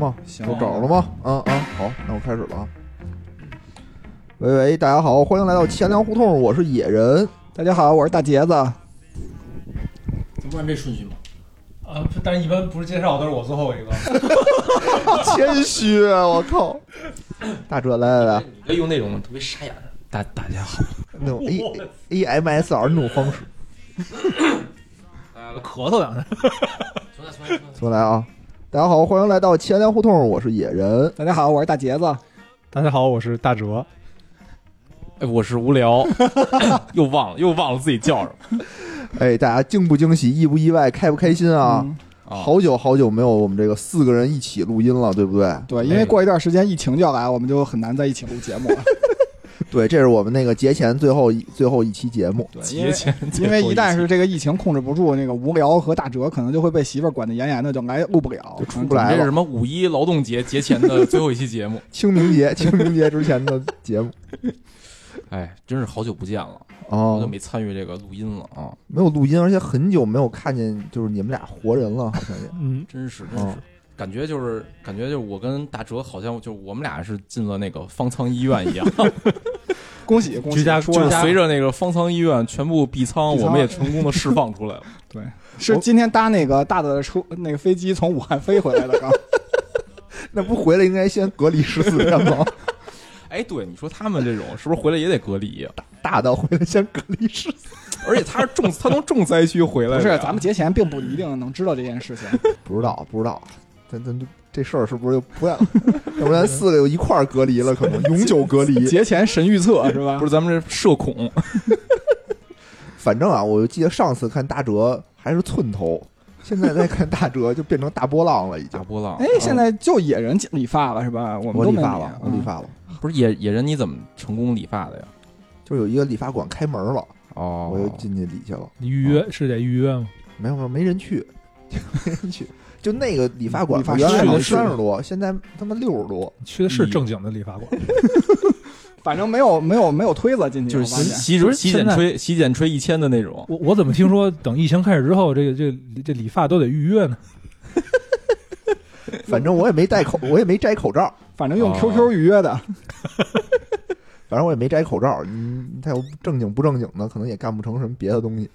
吗？行有找着了吗？啊啊，好，那我开始了啊。喂喂，大家好，欢迎来到钱粮胡同，我是野人。大家好，我是大杰子。怎么按这顺序吗？啊，但是一般不是介绍都是我最后一个。谦虚啊，我靠！大哲，来来来，用那种特别沙哑的“大大家好那种 A A M S R 那种方式，”。咳嗽两声。重来重来重来。重来啊！大家好，欢迎来到钱粮胡同，我是野人。大家好，我是大杰子。大家好，我是大哲。哎，我是无聊，又忘了又忘了自己叫什么 哎，大家惊不惊喜，意不意外，开不开心啊？嗯啊？好久好久没有我们这个四个人一起录音了，对不对？对，因为过一段时间疫情就要来，我们就很难在一起录节目了。对，这是我们那个节前最后一最后一期节目。对，节前因为一旦是这个疫情控制不住，那个无聊和大哲可能就会被媳妇儿管得严严的，就来录不了，就出不来了这是什么五一劳动节节前的最后一期节目？清明节，清明节之前的节目 哎，真是好久不见了，我哦都，没参与这个录音了啊！没有录音，而且很久没有看见就是你们俩活人了，好像也。嗯，真是真哦是，感觉就是感觉就是我跟大哲好像就我们俩是进了那个方舱医院一样，恭 喜恭喜！居家说就是随着那个方舱医院全部闭舱，我们也成功的释放出来了。对是今天搭那个大的车，那个飞机从武汉飞回来的，刚。那不回来应该先隔离十四天吗？哎，对，你说他们这种是不是回来也得隔离呀？大到回来先隔离十四。而且他是重，他从重灾区回来不是，咱们节前并不一定能知道这件事情。不知道，不知道，咱咱这事儿是不是就不要？要不然四个又一块儿隔离了，可能永久隔离。节前神预测是吧？不是咱们这社恐，反正啊，我就记得上次看大哲还是寸头，现在再看大哲就变成大波浪了，已经大。波浪哎。，现在就野人理发了是吧？我们都理发了，我理嗯发了，不是野野人，你怎么成功理发的呀？就有一个理发馆开门了，哦，我就进去理去了。你预约是得预约吗？没有没有，没人去，没人去。就那个理发馆理发原来师是三十多，现在他妈六十多。去的是正经的理发馆。反正没有没有没有推子进去，就是洗洗洗剪吹洗剪吹一千的那种。我我怎么听说等疫情开始之后，这个这个这理发都得预约呢？反正我也没戴口，我也没摘口罩，反正用哦 QQ 预约的，反正我也没摘口罩。嗯，他有正经不正经的，可能也干不成什么别的东西。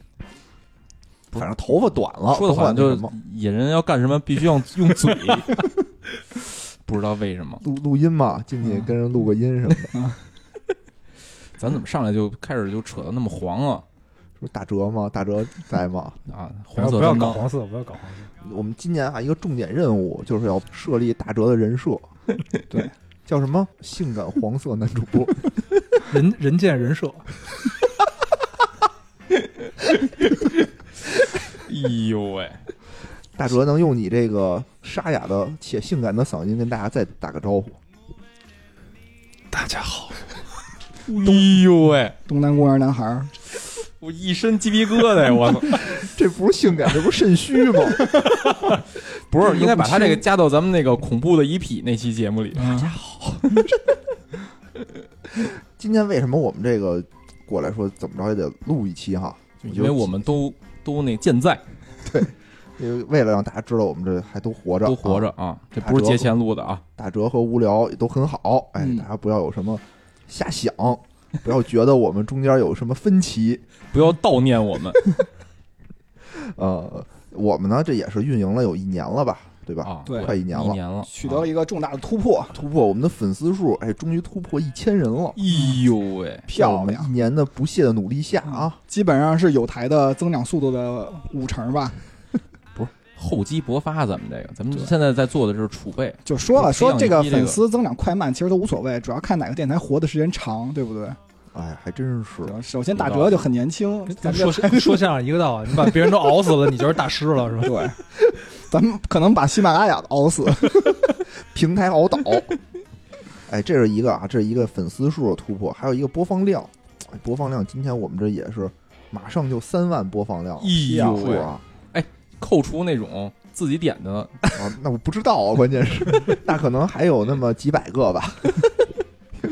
反正头发短了，说的不管好像就野人要干什么必须要用嘴，不知道为什么。录录音嘛，进去跟人录个音什么的。咱怎么上来就开始就扯的那么黄啊？说打折吗？打折在吗？啊，黄色不要。搞黄色，不要搞黄色。我们今年啊，一个重点任务就是要设立打折的人设，对，叫什么？性感黄色男主播。人人见人设，哎呦喂，大哲能用你这个沙哑的且性感的嗓音跟大家再打个招呼。大家好，哎呦喂，东南公园男孩儿，我一身鸡皮疙瘩呀！我操，这不是性感，这不是肾虚吗？不是应该把他这个加到咱们那个恐怖的一匹那期节目里？大家好，今天为什么我们这个过来说怎么着也得录一期哈？因为我们都都那健在，对因为为了让大家知道我们这还都活着，都活着啊。啊，这不是节前录的啊。打折和无聊也都很好，哎，嗯大家不要有什么瞎想，不要觉得我们中间有什么分歧。不要悼念我们 呃，我们呢这也是运营了有一年了吧，对吧？啊！对快一年了，一年了，取得了一个重大的突破，突破我们的粉丝数，哎，终于突破一千人了。哎呦喂，漂亮，一年的不懈的努力下啊，基本上是有台的增长速度的五成吧。厚积薄发，咱们这个，咱们对现在在做的就是储备。就说了，说这个粉丝增长快慢其实都无所谓，主要看哪个电台活的时间长，对不对？哎，还真是首先打折就很年轻，咱说说相声一个道理，你把别人都熬死了，你就是大师了，是吧？对，咱们可能把喜马拉雅熬死。平台熬倒。哎，这是一个啊，这是一个粉丝数的突破，还有一个播放量。哎播放量今天我们这也是马上就三万播放量了，哎呦喂，数啊扣除那种自己点的，啊！那我不知道啊，关键是 那可能还有那么几百个吧。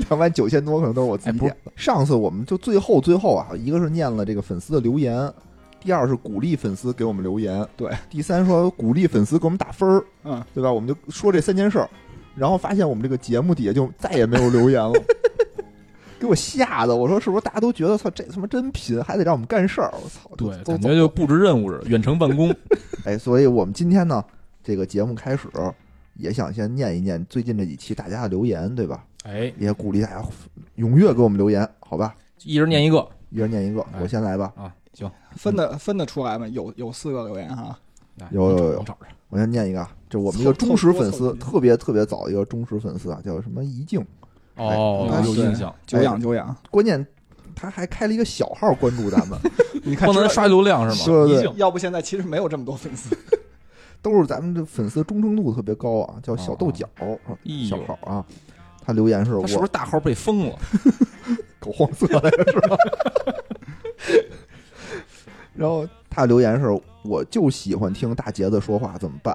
两万九千多可能都是我自己哎不是点的。上次我们就最后最后啊，一个是念了这个粉丝的留言，第二是鼓励粉丝给我们留言，对，第三说鼓励粉丝给我们打分儿，嗯，对吧？我们就说这三件事儿，然后发现我们这个节目底下就再也没有留言了，给我吓的！我说是不是大家都觉得操这他妈真贫，还得让我们干事儿？我操，对，感觉就布置任务似的，远程办公。哎，所以我们今天呢，这个节目开始也想先念一念最近这几期大家的留言，对吧？哎，也鼓励大家踊跃给我们留言，好吧？一人念一个一人念一个，哎我先来吧。啊，行，分的分得出来吗？有有四个留言哈，有有有。我先念一个啊，这我们一个忠实粉丝，特别特别早一个忠实粉丝啊，叫什么怡静。哦哎，有印象，久仰久仰。关键他还开了一个小号关注咱们，你看，不能刷流量是吗？对对对，要不现在其实没有这么多粉丝。都是咱们这粉丝忠诚度特别高啊，叫小豆角小号啊。他留言是我是不是大号被封了？狗黄色的是吧？然后他留言是我就喜欢听大杰子说话，怎么办？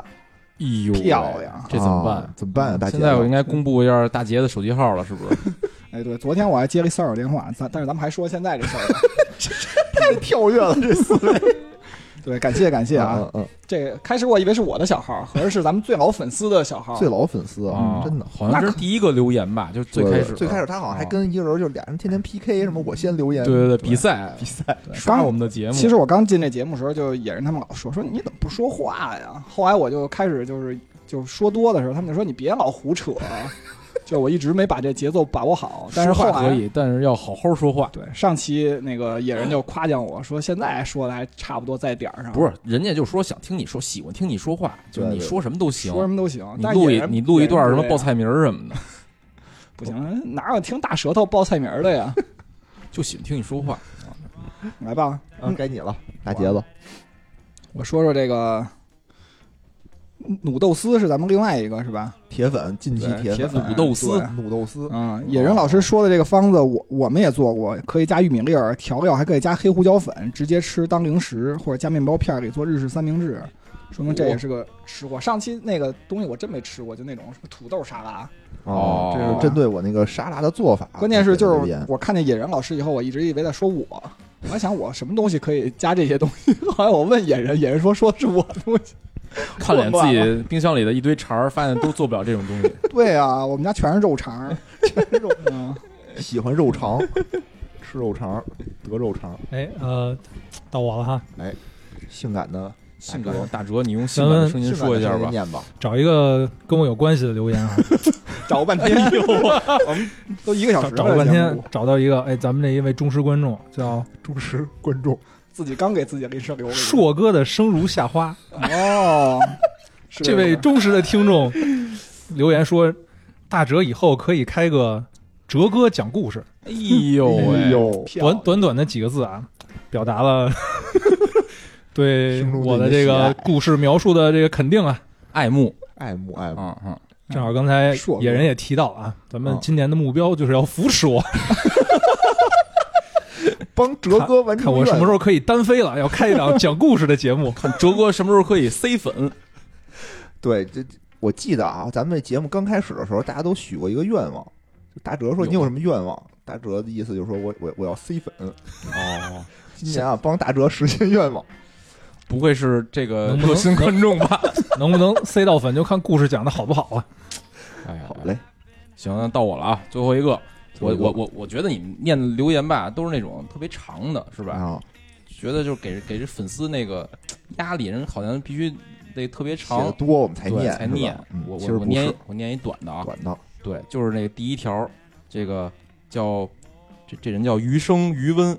哎呦，漂亮这怎么办啊？怎么办啊？大杰子，现在我应该公布一下大杰的手机号了，是不是？哎，对，昨天我还接了一骚扰电话，咱但是咱们还说现在这事儿这。太跳跃了，这思维。对，感谢感谢啊！嗯嗯这开始我以为是我的小号，合着是咱们最老粉丝的小号。嗯，最老粉丝啊，真的。好像是第一个留言吧，就最开始，最开始他好像还跟一个人就俩人天天 PK 什么，我先留言，对对对比赛 比赛，刷刚我们的节目。其实我刚进这节目的时候，就也是他们老说说你怎么不说话呀？后来我就开始就是就说多的时候，他们就说你别老胡扯，就我一直没把这节奏把握好。但是后来说话可以，但是要好好说话。对上期那个野人就夸奖我说，现在说的还差不多在点儿上，不是，人家就说想听你说，喜欢听你说话，就你说什么都行。说什么都行。你录一你录一段什么报菜名儿什么的，不行，哪有听大舌头报菜名的呀？就喜欢听你说话。来吧，嗯，该你了，大杰子。我说说这个努豆丝是咱们另外一个是吧？铁粉，近期铁粉，粉卤豆丝对卤豆丝，嗯，野人老师说的这个方子，我我们也做过，可以加玉米粒儿，调料还可以加黑胡椒粉，直接吃当零食，或者加面包片儿里做日式三明治，说明这也是个吃货。上期那个东西我真没吃过，就那种什么土豆沙拉。哦这是针对我那个沙拉的做法。关键是就是我看见野人老师以后，我一直以为在说我，我还想我什么东西可以加这些东西，后来我问野人，野人说说的是我的东西。看脸自己冰箱里的一堆肠儿，发现都做不了这种东西。对啊，我们家全是肉肠儿，全是肉。肠，喜欢肉肠，吃肉肠，得肉肠，哎呃，到我了哈，哎性感的性感的大哲，你用性感的声音说一下吧。念吧。找一个跟我有关系的留言啊，找半天，我们都一个小找时找了半天找到一个，哎，咱们这一位忠实观众叫忠实观众，自己刚给自己临时留了一个硕哥的生如夏花，哦，是这位忠实的听众留言说，大哲以后可以开个哲哥讲故事，哎呦哎喂，呦，短短短的几个字啊，表达了 对我的这个故事描述的这个肯定啊。爱慕，爱慕爱慕，嗯嗯，正好刚才野人也提到了啊，咱们嗯。今年的目标就是要扶持我，帮哲哥完成看我什么时候候可以单飞了，要开一档讲故事的节目。看哲哥什么时候可以塞粉？对这。我记得啊，咱们这节目刚开始的时候，大家都许过一个愿望。就大哲说：“你有什么愿望？”大哲的意思就是说我我我要 C 粉。哦，今年啊，帮大哲实现愿望。不会是这个能不能热心观众吧？能不能塞到粉，就看故事讲的好不好啊。哎呀，好嘞，行，那到我了啊，最后一个。我我我我觉得你们念的留言吧，都是那种特别长的，是吧？啊，觉得就是给给这粉丝那个压力，人好像必须得特别写长的，多我们才对念，才念。嗯我我念我念一短的啊，短的，对，就是那个第一条，这个叫这这人叫余生余温，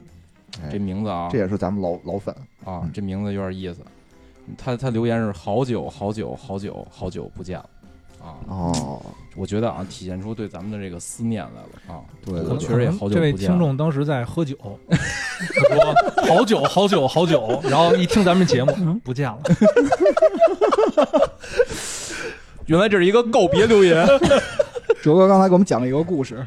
哎这名字啊。这也是咱们老老粉。嗯，啊这名字有点意思。他他留言是好久好久好久好久不见了啊，哦，我觉得啊体现出对咱们的这个思念来了啊。对我确实也好久这位不见这位听众当时在喝酒，他说好久好久好久，然后一听咱们节目，嗯，不见了。原来这是一个告别留言，哲哥刚才给我们讲了一个故事，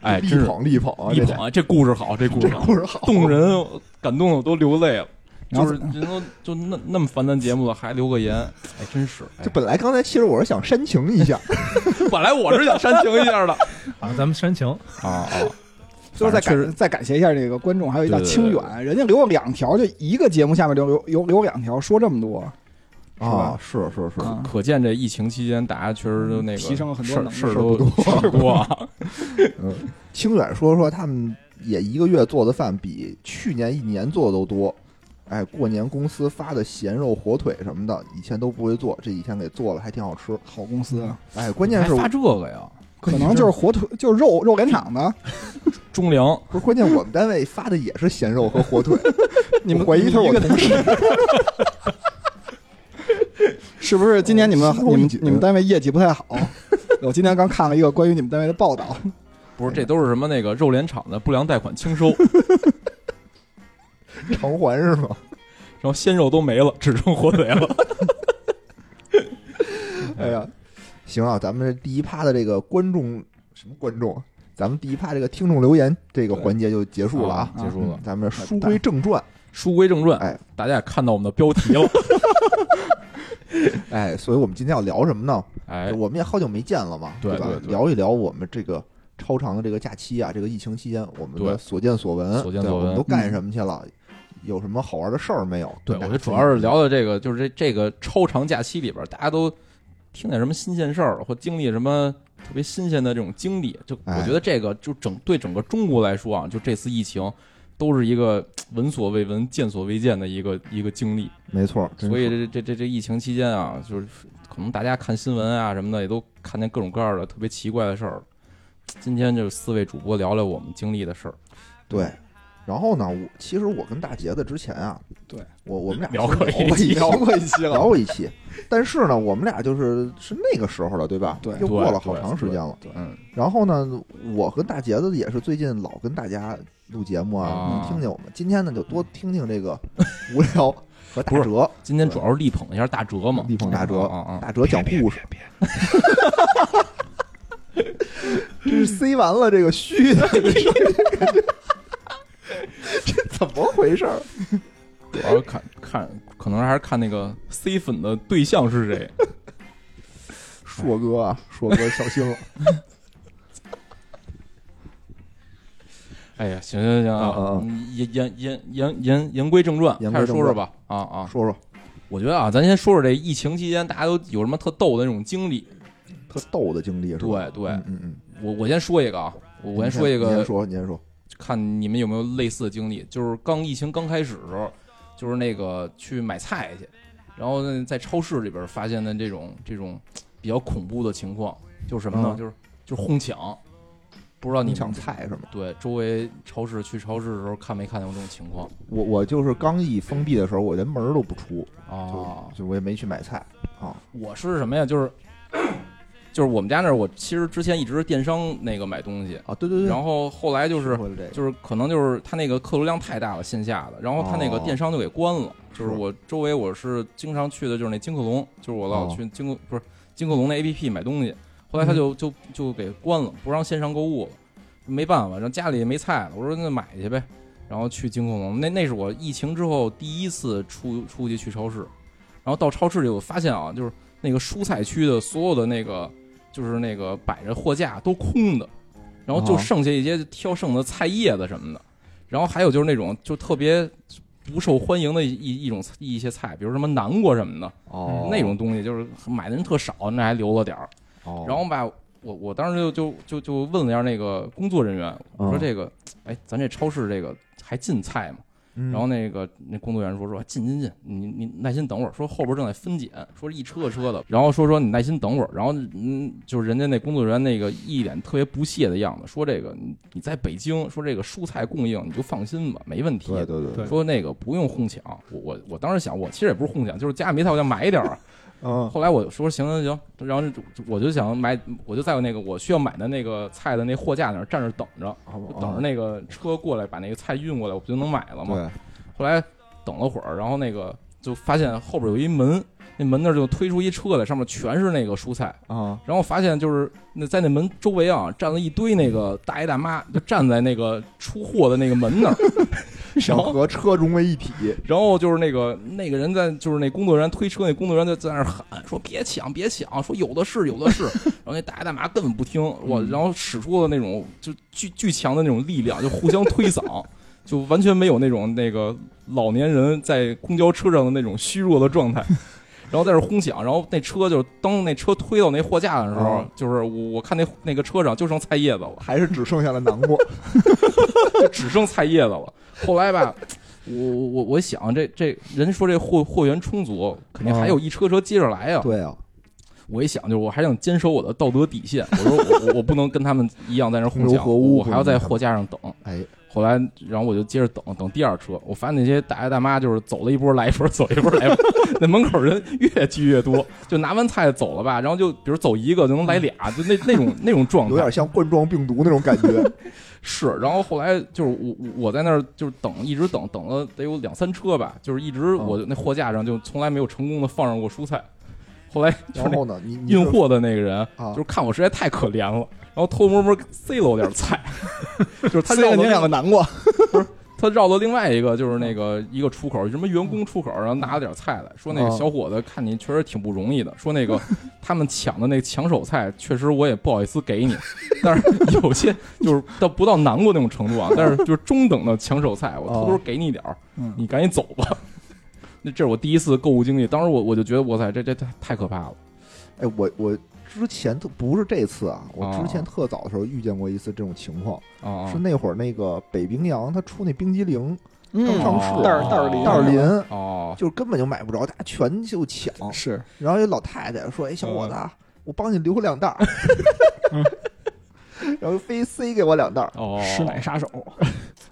哎，力真是捧力捧啊，这得一捧啊，这故事好，这故事好，故事好，动人，感动的我都流泪了。就是人都就那那么烦咱节目了，还留个言，哎，真是。哎这本来刚才其实我是想煽情一下，本来我是想煽情一下的啊，咱们煽情，啊啊，最后再感再感谢一下这个观众，还有一叫对对清远，人家留了两条，就一个节目下面留留留留两条，说这么多，啊，是是是，啊可见这疫情期间，大家确实都那个提升了很多事儿能事儿都多啊。嗯，清远说说他们也一个月做的饭比去年一年做的都多。哎，过年公司发的咸肉、火腿什么的，以前都不会做，这几天给做了，还挺好吃。好公司啊，哎，关键是发这个呀？可能就是火腿，就是肉肉联厂的，中粮不是关键，我们单位发的也是咸肉和火腿，你们怀疑他是我同事。是不是今年你们你们你们单位业绩不太好？我今天刚看了一个关于你们单位的报道，不是，这都是什么那个肉联厂的不良贷款清收，偿还是吗？然后鲜肉都没了，只剩火腿了。哎呀，行啊，咱们这第一趴的这个观众什么观众？咱们第一趴这个听众留言这个环节就结束了啊，啊结束了嗯咱们书归正传，书归正传，哎，大家也看到我们的标题了，哎，所以我们今天要聊什么呢？哎，我们也好久没见了嘛，吧对对？对聊一聊我们这个超长的这个假期啊，这个疫情期间我们的所见所闻，所见所闻对我们都干什么去了？有什么好玩的事儿没有？对，我觉得主要是聊聊这个，就是这这个超长假期里边，大家都听见什么新鲜事儿，或经历什么特别新鲜的这种经历，就哎我觉得这个就整对整个中国来说啊，就这次疫情都是一个闻所未闻、见所未见的一个 一个经历。没错，所以这这这这疫情期间啊，就是可能大家看新闻啊什么的，也都看见各种各样的特别奇怪的事儿。今天就是四位主播聊聊我们经历的事儿，对。然后呢，我其实我跟大杰子之前啊，对我我们俩聊过一期聊过一聊过一期聊，过一期，但是呢，我们俩就是是那个时候了，对吧？对又过了好长时间了。对嗯，然后呢，我和大杰子也是最近老跟大家录节目啊，啊能听见我们。今天呢，就多听听这个无聊和大哲，今天主要是力捧一下大哲嘛，力捧大哲啊啊啊大哲讲故事。这是塞完了这个虚的，这怎么回事儿？主要看看，可能还是看那个 C 粉的对象是谁。硕哥啊，硕哥小心了。哎呀，行行行啊啊啊言言言言言言归正传，开始说说吧。啊啊，说说我觉得啊，咱先说说这疫情期间大家都有什么特逗的那种经历。特逗的经历是吧？对对嗯嗯嗯。我我先说一个啊，我我先说一你先，说，你先说。看你们有没有类似的经历。就是刚疫情刚开始的时候，就是那个去买菜去，然后呢在超市里边发现的这种这种 比较恐怖的情况，就是什么呢？嗯就是就是哄抢。不知道你抢菜是吗？对周围超市去超市的时候看没看见过这种情况我我就是刚一封闭的时候，我连门都不出，啊？就我也没去买菜啊。我是什么呀？就是就是我们家那儿，我其实之前一直是电商那个买东西，啊，对对对，然后后来就是这个，就是可能就是他那个客流量太大了，线下的，然后他那个哦电商就给关了。就是是我周围我是经常去的，就是那金客隆，就是我老哦。去金客不是金客隆那 A P P 买东西，后来他就就就给关了，不让线上购物了，没办法，然后家里也没菜了，我说那买去呗，然后去金客隆，那那是我疫情之后第一次出出去去超市，然后到超市里我发现啊，就是那个蔬菜区的所有的那个就是那个摆着货架都空的，然后就哦剩下一些挑剩的菜叶子什么的，然后还有就是那种就特别不受欢迎的一一一种一些菜，比如什么南瓜什么的，哦那种东西就是买的人特少，那还留了点儿。哦，然后吧，我我当时就就就就问了一下那个工作人员，我说嗯这个，哎，咱这超市这个还进菜吗？嗯然后那个那工作人员说说进进进，你你耐心等会儿，说后边正在分拣，说一车车的，然后说说你耐心等会儿，然后嗯，就是人家那工作人员那个一脸特别不屑的样子，说这个你你在北京，说这个蔬菜供应你就放心吧，没问题。对对对对说那个不用哄抢，我我我当时想，我其实也不是哄抢，就是家里没菜我就买一点儿。嗯后来我说行行行，然后我就想买，我就在那个我需要买的那个菜的那货架那儿站着等着，哦等着那个车过来把那个菜运过来，我不就能买了吗？对。后来等了会儿，然后那个就发现后边有一门，那门那儿就推出一车来，上面全是那个蔬菜。啊然后发现就是那在那门周围啊站了一堆那个大爷大妈，就站在那个出货的那个门那儿，想和车融为一体。然后就是那个那个人在，就是那工作人员推车那工作人员就在那喊说别抢别抢，说有的是有的是。然后那大爷大妈根本不听我，然后使出了那种就巨巨强的那种力量，就互相推搡，就完全没有那种那个老年人在公交车上的那种虚弱的状态。然后在这轰响，然后那车就当那车推到那货架的时候，哦就是我我看那那个车上就剩菜叶子了。还是只剩下了南瓜。就只剩菜叶子了。后来吧，我我我想这这人说这货货源充足，肯定还有一车车接着来呀。对啊，我一想，就是我还想坚守我的道德底线，我说我我我不能跟他们一样在那儿 哄抢，同流合污我还要在货架上等。哎，后来，然后我就接着等等第二车，我发现那些大爷大妈就是走了一波来一波，走一波来一波，那门口人越聚越多，就拿完菜走了吧，然后就比如走一个就能来俩，就那那种那种状态，有点像冠状病毒那种感觉。是，然后后来就是我我我在那儿就是等，一直等等了得有两三车吧，就是一直我那货架上就从来没有成功的放上过蔬菜。后来然后呢，运货的那个人，啊就是看我实在太可怜了，然后偷偷摸摸塞了我点菜，就是他绕到塞了你两个南瓜，不是他绕到另外一个就是那个一个出口，什么员工出口，然后拿了点菜来说那个啊小伙子看你确实挺不容易的，说那个 他们抢的那个抢手菜，确实我也不好意思给你，但是有些就是到不到南瓜那种程度啊，但是就是中等的抢手菜，我偷偷给你点儿，嗯你赶紧走吧。那这是我第一次购物经历，当时我我就觉得哇塞，这这太太可怕了哎，我我之前特不是这次啊，我哦。之前特早的时候遇见过一次这种情况，啊！是那会儿那个北冰洋它出那冰激凌嗯。刚上市袋儿袋儿里袋儿林，哦，就是根本就买不着，大家全就抢。是。然后有老太太说：“哎，小伙子，我帮你留两袋儿。”然后非塞给我两袋儿，哦，师奶杀手，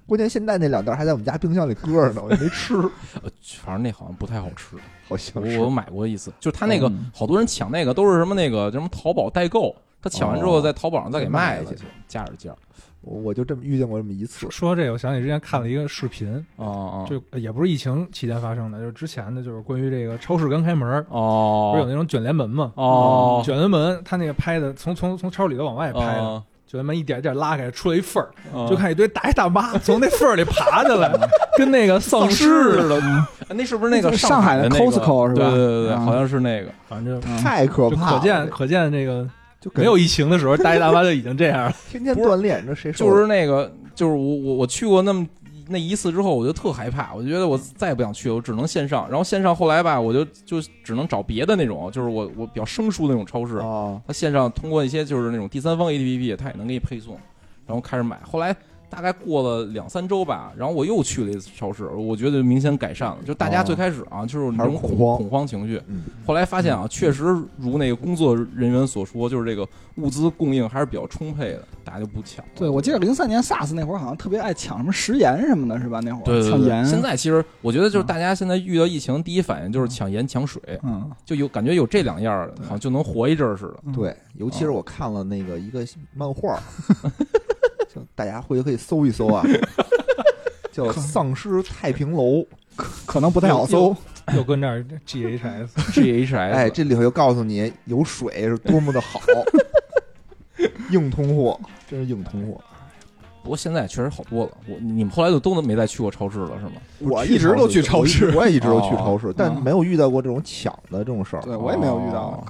关键现在那两袋还在我们家冰箱里搁着呢，我也没吃，呃反正那好像不太好吃。好像是我我买过一次，就是他那个嗯好多人抢那个都是什么那个什么淘宝代购，他抢完之后哦在淘宝上再给卖去加点价。我我就这么遇见过这么一次说。到这个，我想起之前看了一个视频，哦就也不是疫情期间发生的，就是之前的，就是关于这个超市刚开门，哦，不是有那种卷帘门嘛？哦卷帘门，他那个拍的，从从从超市里头往外拍的，哦卷帘门一点一点拉开，出来一缝儿，哦就看一堆大爷大妈从那缝儿里爬下来，跟那个丧尸似的，哎那是不是那个上海的 Costco 是吧对对对好像是那个。反正嗯太可怕了，可见可见这个就没有疫情的时候，大爷大妈就已经这样了。天天锻炼，这谁受就是那个，就是我我我去过那么那一次之后，我就特害怕，我就觉得我再也不想去，我只能线上。然后线上后来吧，我就就只能找别的那种，就是我我比较生疏的那种超市。啊？它线上通过一些就是那种第三方 APP，它也能给你配送，然后开始买。后来大概过了两三周吧，然后我又去了一次超市，我觉得明显改善了。就大家哦。最开始啊，就是那种恐慌。恐慌情绪，嗯，后来发现啊，确实如那个工作人员所说，就是这个物资供应还是比较充沛的，大家就不抢了。对，我记得零三年 SARS 那会儿好像特别爱抢什么食盐什么的，是吧？那会儿。对对对，抢盐，现在其实我觉得就是嗯。大家现在遇到疫情，第一反应就是抢盐抢水，嗯，就有感觉有这两样儿，好像就能活一阵儿似的。嗯，对，尤其是我看了那个一个漫画 大家回去可以搜一搜啊，叫《丧尸太平楼》。可能不太好搜。又跟这儿 GHS，GHS，哎，这里头又告诉你有水是多么的好，硬通货，真是硬通货。不过现在确实好多了。我你们后来就都没再去过超市了，是吗？我一直都去超市，我也一直都去超市哦，但嗯没有遇到过这种抢的这种事儿。对我也没有遇到哦。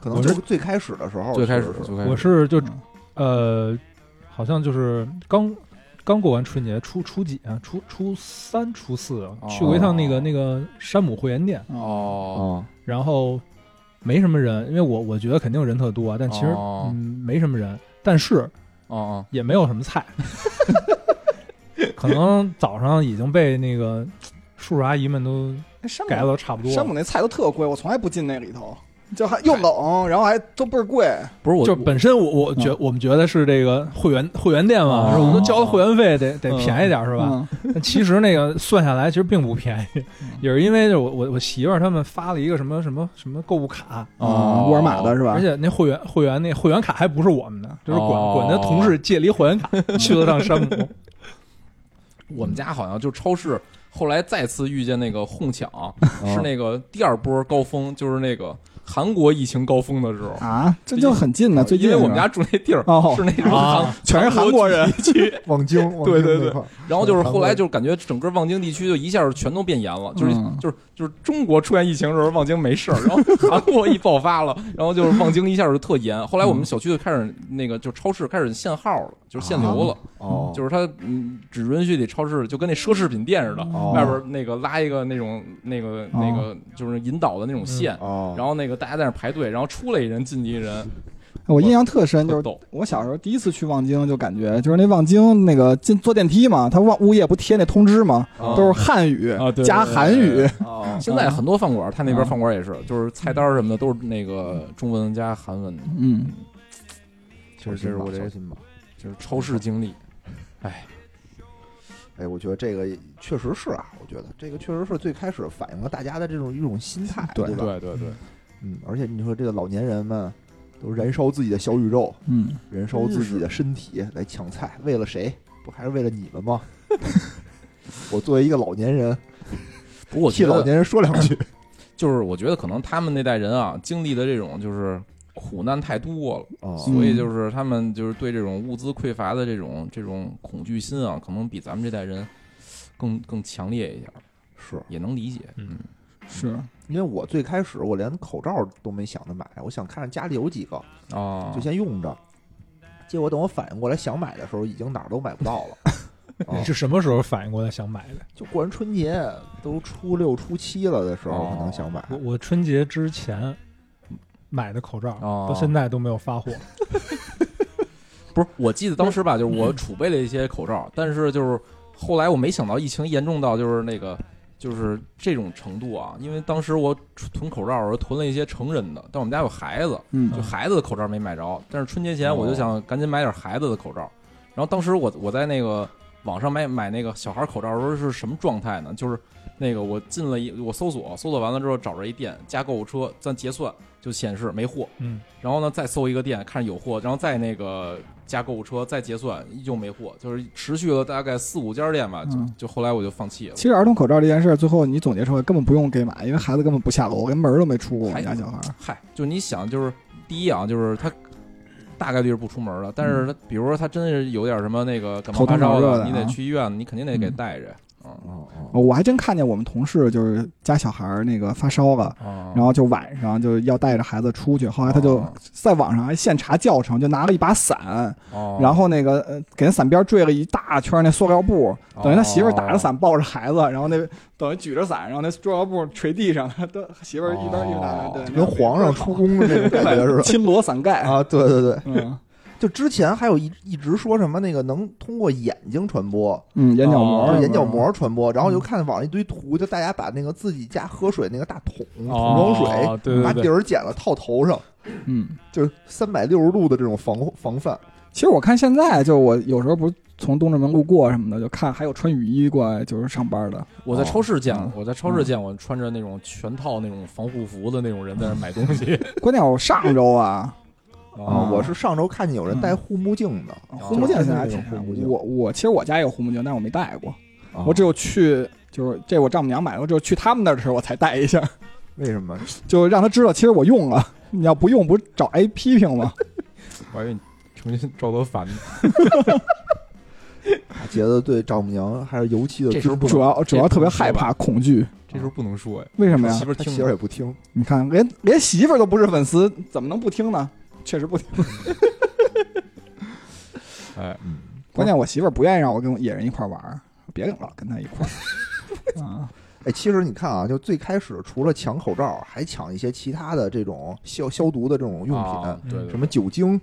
可能就是最开始的时候，最开始是最开始我是就嗯呃，好像就是刚刚过完春节，初初几啊？初初三、初四哦。去过一趟那个那个山姆会员店，哦。啊，然后没什么人，因为我我觉得肯定人特多啊，但其实哦。嗯没什么人，但是哦也没有什么菜，可能早上已经被那个叔叔阿姨们都改的都差不多了。山姆那菜都特贵，我从来不进那里头，就还又冷，然后还都倍儿贵。不是我就本身我我觉嗯。我们觉得是这个会员会员店嘛，我们都交了会员费，得得嗯便宜点是吧？其实那个算下来其实并不便宜。嗯，也是因为就我我我媳妇儿他们发了一个什么什么什么购物卡，啊沃尔玛的是吧？而且那会员会员那会员卡还不是我们的，就是管哦管他同事借了一会员卡 去了趟山姆，我们家好像就超市，后来再次遇见那个哄抢，哦。是那个第二波高峰，就是那个韩国疫情高峰的时候，啊，这就很近呢，最近因为我们家住那地儿哦是那种啊全是韩国人。地区，望京，对对对。然后就是后来就是感觉整个望京地区就一下全都变严了，就是嗯。就是就是中国出现疫情的时候，望京没事儿，然后韩国一爆发了，然后就是望京一下就特严。后来我们小区就开始那个就超市开始限号了，就是限流了，哦，就是它嗯只允许得超市就跟那奢侈品店似的，哦。外边那个拉一个那种那个那个就是引导的那种线，哦，然后那个大家在那排队，然后出来一人进去一人，我印象特深，就是。我小时候第一次去望京，就感觉就是那望京那个进坐电梯嘛，他望物业不贴那通知吗？哦都是汉语加韩语，哦现在很多饭馆，他那边啊饭馆也是，就是菜单什么的都是那个中文加韩文的。嗯，这是这是我这小心吧。就是超市经历。哎，哎，我觉得这个确实是啊，我觉得这个确实是最开始反映了大家的这种一种心态，对吧？对对对，嗯，而且你说这个老年人们都燃烧自己的小宇宙，嗯，燃烧自己的身体来抢菜，为了谁？不还是为了你们吗？我作为一个老年人，不过我替老年人说两句。就是我觉得可能他们那代人啊，经历的这种就是苦难太多了。哦所以就是他们就是对这种物资匮乏的这种这种恐惧心啊，可能比咱们这代人更更强烈一点，是也能理解。嗯是因为我最开始我连口罩都没想着买，我想看着家里有几个，啊，就先用着。结果等我反应过来想买的时候，已经哪儿都买不到了。哦你是什么时候反应过来想买的？就过完春节都初六初七了的时候，哦可能想买。我我春节之前买的口罩，哦到现在都没有发货。不是，我记得当时吧，就是我储备了一些口罩，但是就是后来我没想到疫情严重到就是那个就是这种程度啊，因为当时我囤口罩的时候囤了一些成人的，但我们家有孩子，嗯就孩子的口罩没买着，但是春节前我就想赶紧买点孩子的口罩，然后当时我我在那个网上买买那个小孩口罩的时候是什么状态呢？就是那个我进了一我搜索搜索完了之后找着一店加购物车，咱结算就显示没货，嗯，然后呢再搜一个店看有货，然后再那个加购物车再结算依旧没货，就是持续了大概四五家店吧，就嗯就后来我就放弃了。其实儿童口罩这件事，最后你总结出来根本不用给买，因为孩子根本不下楼，连门都没出过。我们家小孩，嗨，就你想，就是第一啊，就是他大概率是不出门的，但是他比如说他真是有点什么那个感冒发烧你得去医院，你肯定得给嗯带着。嗯哦哦，哦我还真看见我们同事就是家小孩儿那个发烧了，啊，然后就晚上就要带着孩子出去，后来他就哦在网上还现查教程，就拿了一把伞，哦，然后那个呃给那伞边缀了一大圈那塑料布，等于他媳妇儿打着哦。伞抱着孩子，然后那等于举着伞，然后那塑料布垂地上，他 都媳妇儿一边一边拿跟皇上出宫的那种感觉似的。亲罗伞盖，啊，对对对，嗯就之前还有一一直说什么那个能通过眼睛传播，嗯，眼角膜眼角膜传播，然后就嗯看网上一堆图，就大家把那个自己家喝水那个大桶桶哦装水，把底对对对，儿剪了套头上，嗯。就是三百六十度的这种防防范。其实我看现在就我有时候不是从东直门路过什么的，就看还有穿雨衣过来就是上班的。我在超市见我在超市见我穿着那种全套那种防护服的那种人在那买东西。关键我上周啊，啊，哦我是上周看见有人戴护目镜的，护目镜现在还挺我我其实我家也有护目镜，但是我没戴过，啊我只有去就是这我丈母娘买的，我只有去他们那儿的时候我才戴一下，为什么？就让他知道其实我用了。你要不用，不是找挨批评吗？我还以为你重新招多烦呢。大杰子对丈母娘还是尤其的这时候不主要主要特别害怕恐惧，这时候不能说呀，为什么呀媳？妇儿听媳妇儿也不听，你看，连连媳妇儿都不是粉丝，怎么能不听呢？确实不听。哎，嗯，关键我媳妇儿不愿意让我跟野人一块儿玩儿，别老跟他一块儿。啊，哎，其实你看啊，就最开始除了抢口罩，还抢一些其他的这种消消毒的这种用品，啊对对什么酒精，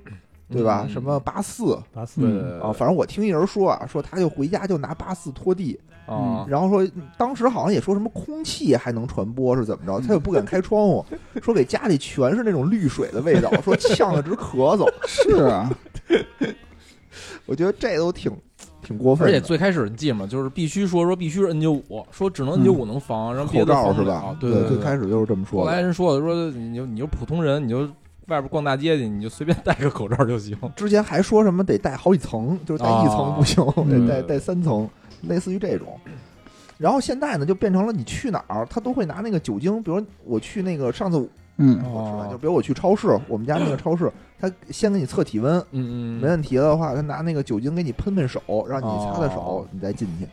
对吧？嗯。什么八四八四嗯啊，反正我听一人说啊，说他就回家就拿八四拖地，啊，然后说当时好像也说什么空气还能传播是怎么着，他又不敢开窗户，说给家里全是那种绿水的味道，说呛得直咳嗽。是啊，我觉得这都挺挺过分的，而且最开始你记着吗？就是必须说说必须是 N 九五，说只能 N 九五能防，然后别口的防不了罩是吧？对最对，开始就是这么说后来。人说的说你就你就普通人，你就外边逛大街去，你就随便戴个口罩就行。之前还说什么得戴好几层，就是戴一层不行，嗯得戴戴三层，类似于这种。然后现在呢，就变成了你去哪儿，他都会拿那个酒精，比如我去那个上次嗯，哦就比如我去超市，我们家那个超市，他先给你测体温，嗯嗯，没问题的话，他拿那个酒精给你喷喷手，让你擦擦手哦，你再进去。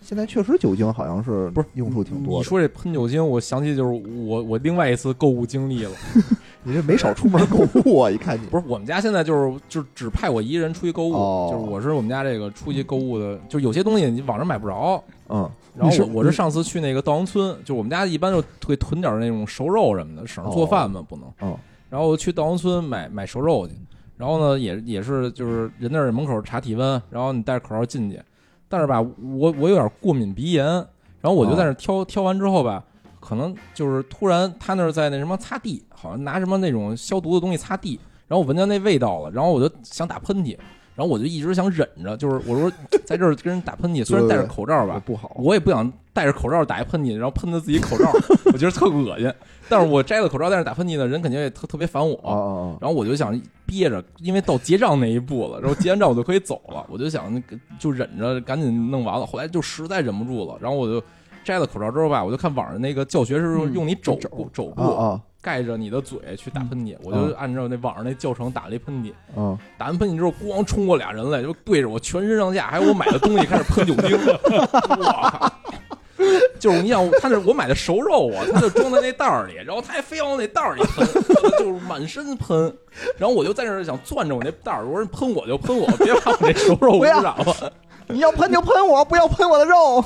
现在确实酒精好像是不是用处挺多的，你说这喷酒精，我想起就是我我另外一次购物经历了。你这没少出门购物啊！一看你不是我们家现在就是就只派我一个人出去购物，哦就是我是我们家这个出去购物的，就有些东西你网上买不着。嗯然后我我是上次去那个稻香村，就我们家一般就会囤点那种熟肉什么的，省着做饭嘛，不能。哦然后去稻香村买买熟肉去，然后呢也也是就是人那儿门口查体温，然后你戴着口罩进去，但是吧我我有点过敏鼻炎，然后我就在那儿挑、挑完之后吧，可能就是突然他那儿在那什么擦地，好像拿什么那种消毒的东西擦地，然后我闻见那味道了，然后我就想打喷嚏，然后我就一直想忍着，就是我说在这儿跟人打喷嚏，虽然戴着口罩吧，不好，我也不想戴着口罩打一喷嚏，然后喷的自己口罩，我觉得特恶心。但是我摘了口罩在那打喷嚏呢，人肯定也特特别烦我。然后我就想憋着，因为到结账那一步了，然后结完账我就可以走了，我就想就忍着赶紧弄完了。后来就实在忍不住了，然后我就摘了口罩之后吧，我就看网上那个教学是嗯用你肘肘部肘部啊啊盖着你的嘴去打喷嚏，我就按照那网上那教程打了一喷嚏。嗯！打完喷嚏之后，咣冲过俩人来，就对着我全身上下还有我买的东西开始喷酒精。我靠！就是你想，他那我买的熟肉啊，他就装在那袋儿里，然后他还非要往那袋儿里喷，就是满身喷。然后我就在那儿想攥着我那袋儿，我说喷我就喷我，别把我那熟肉污染了。你要喷就喷我，不要喷我的肉。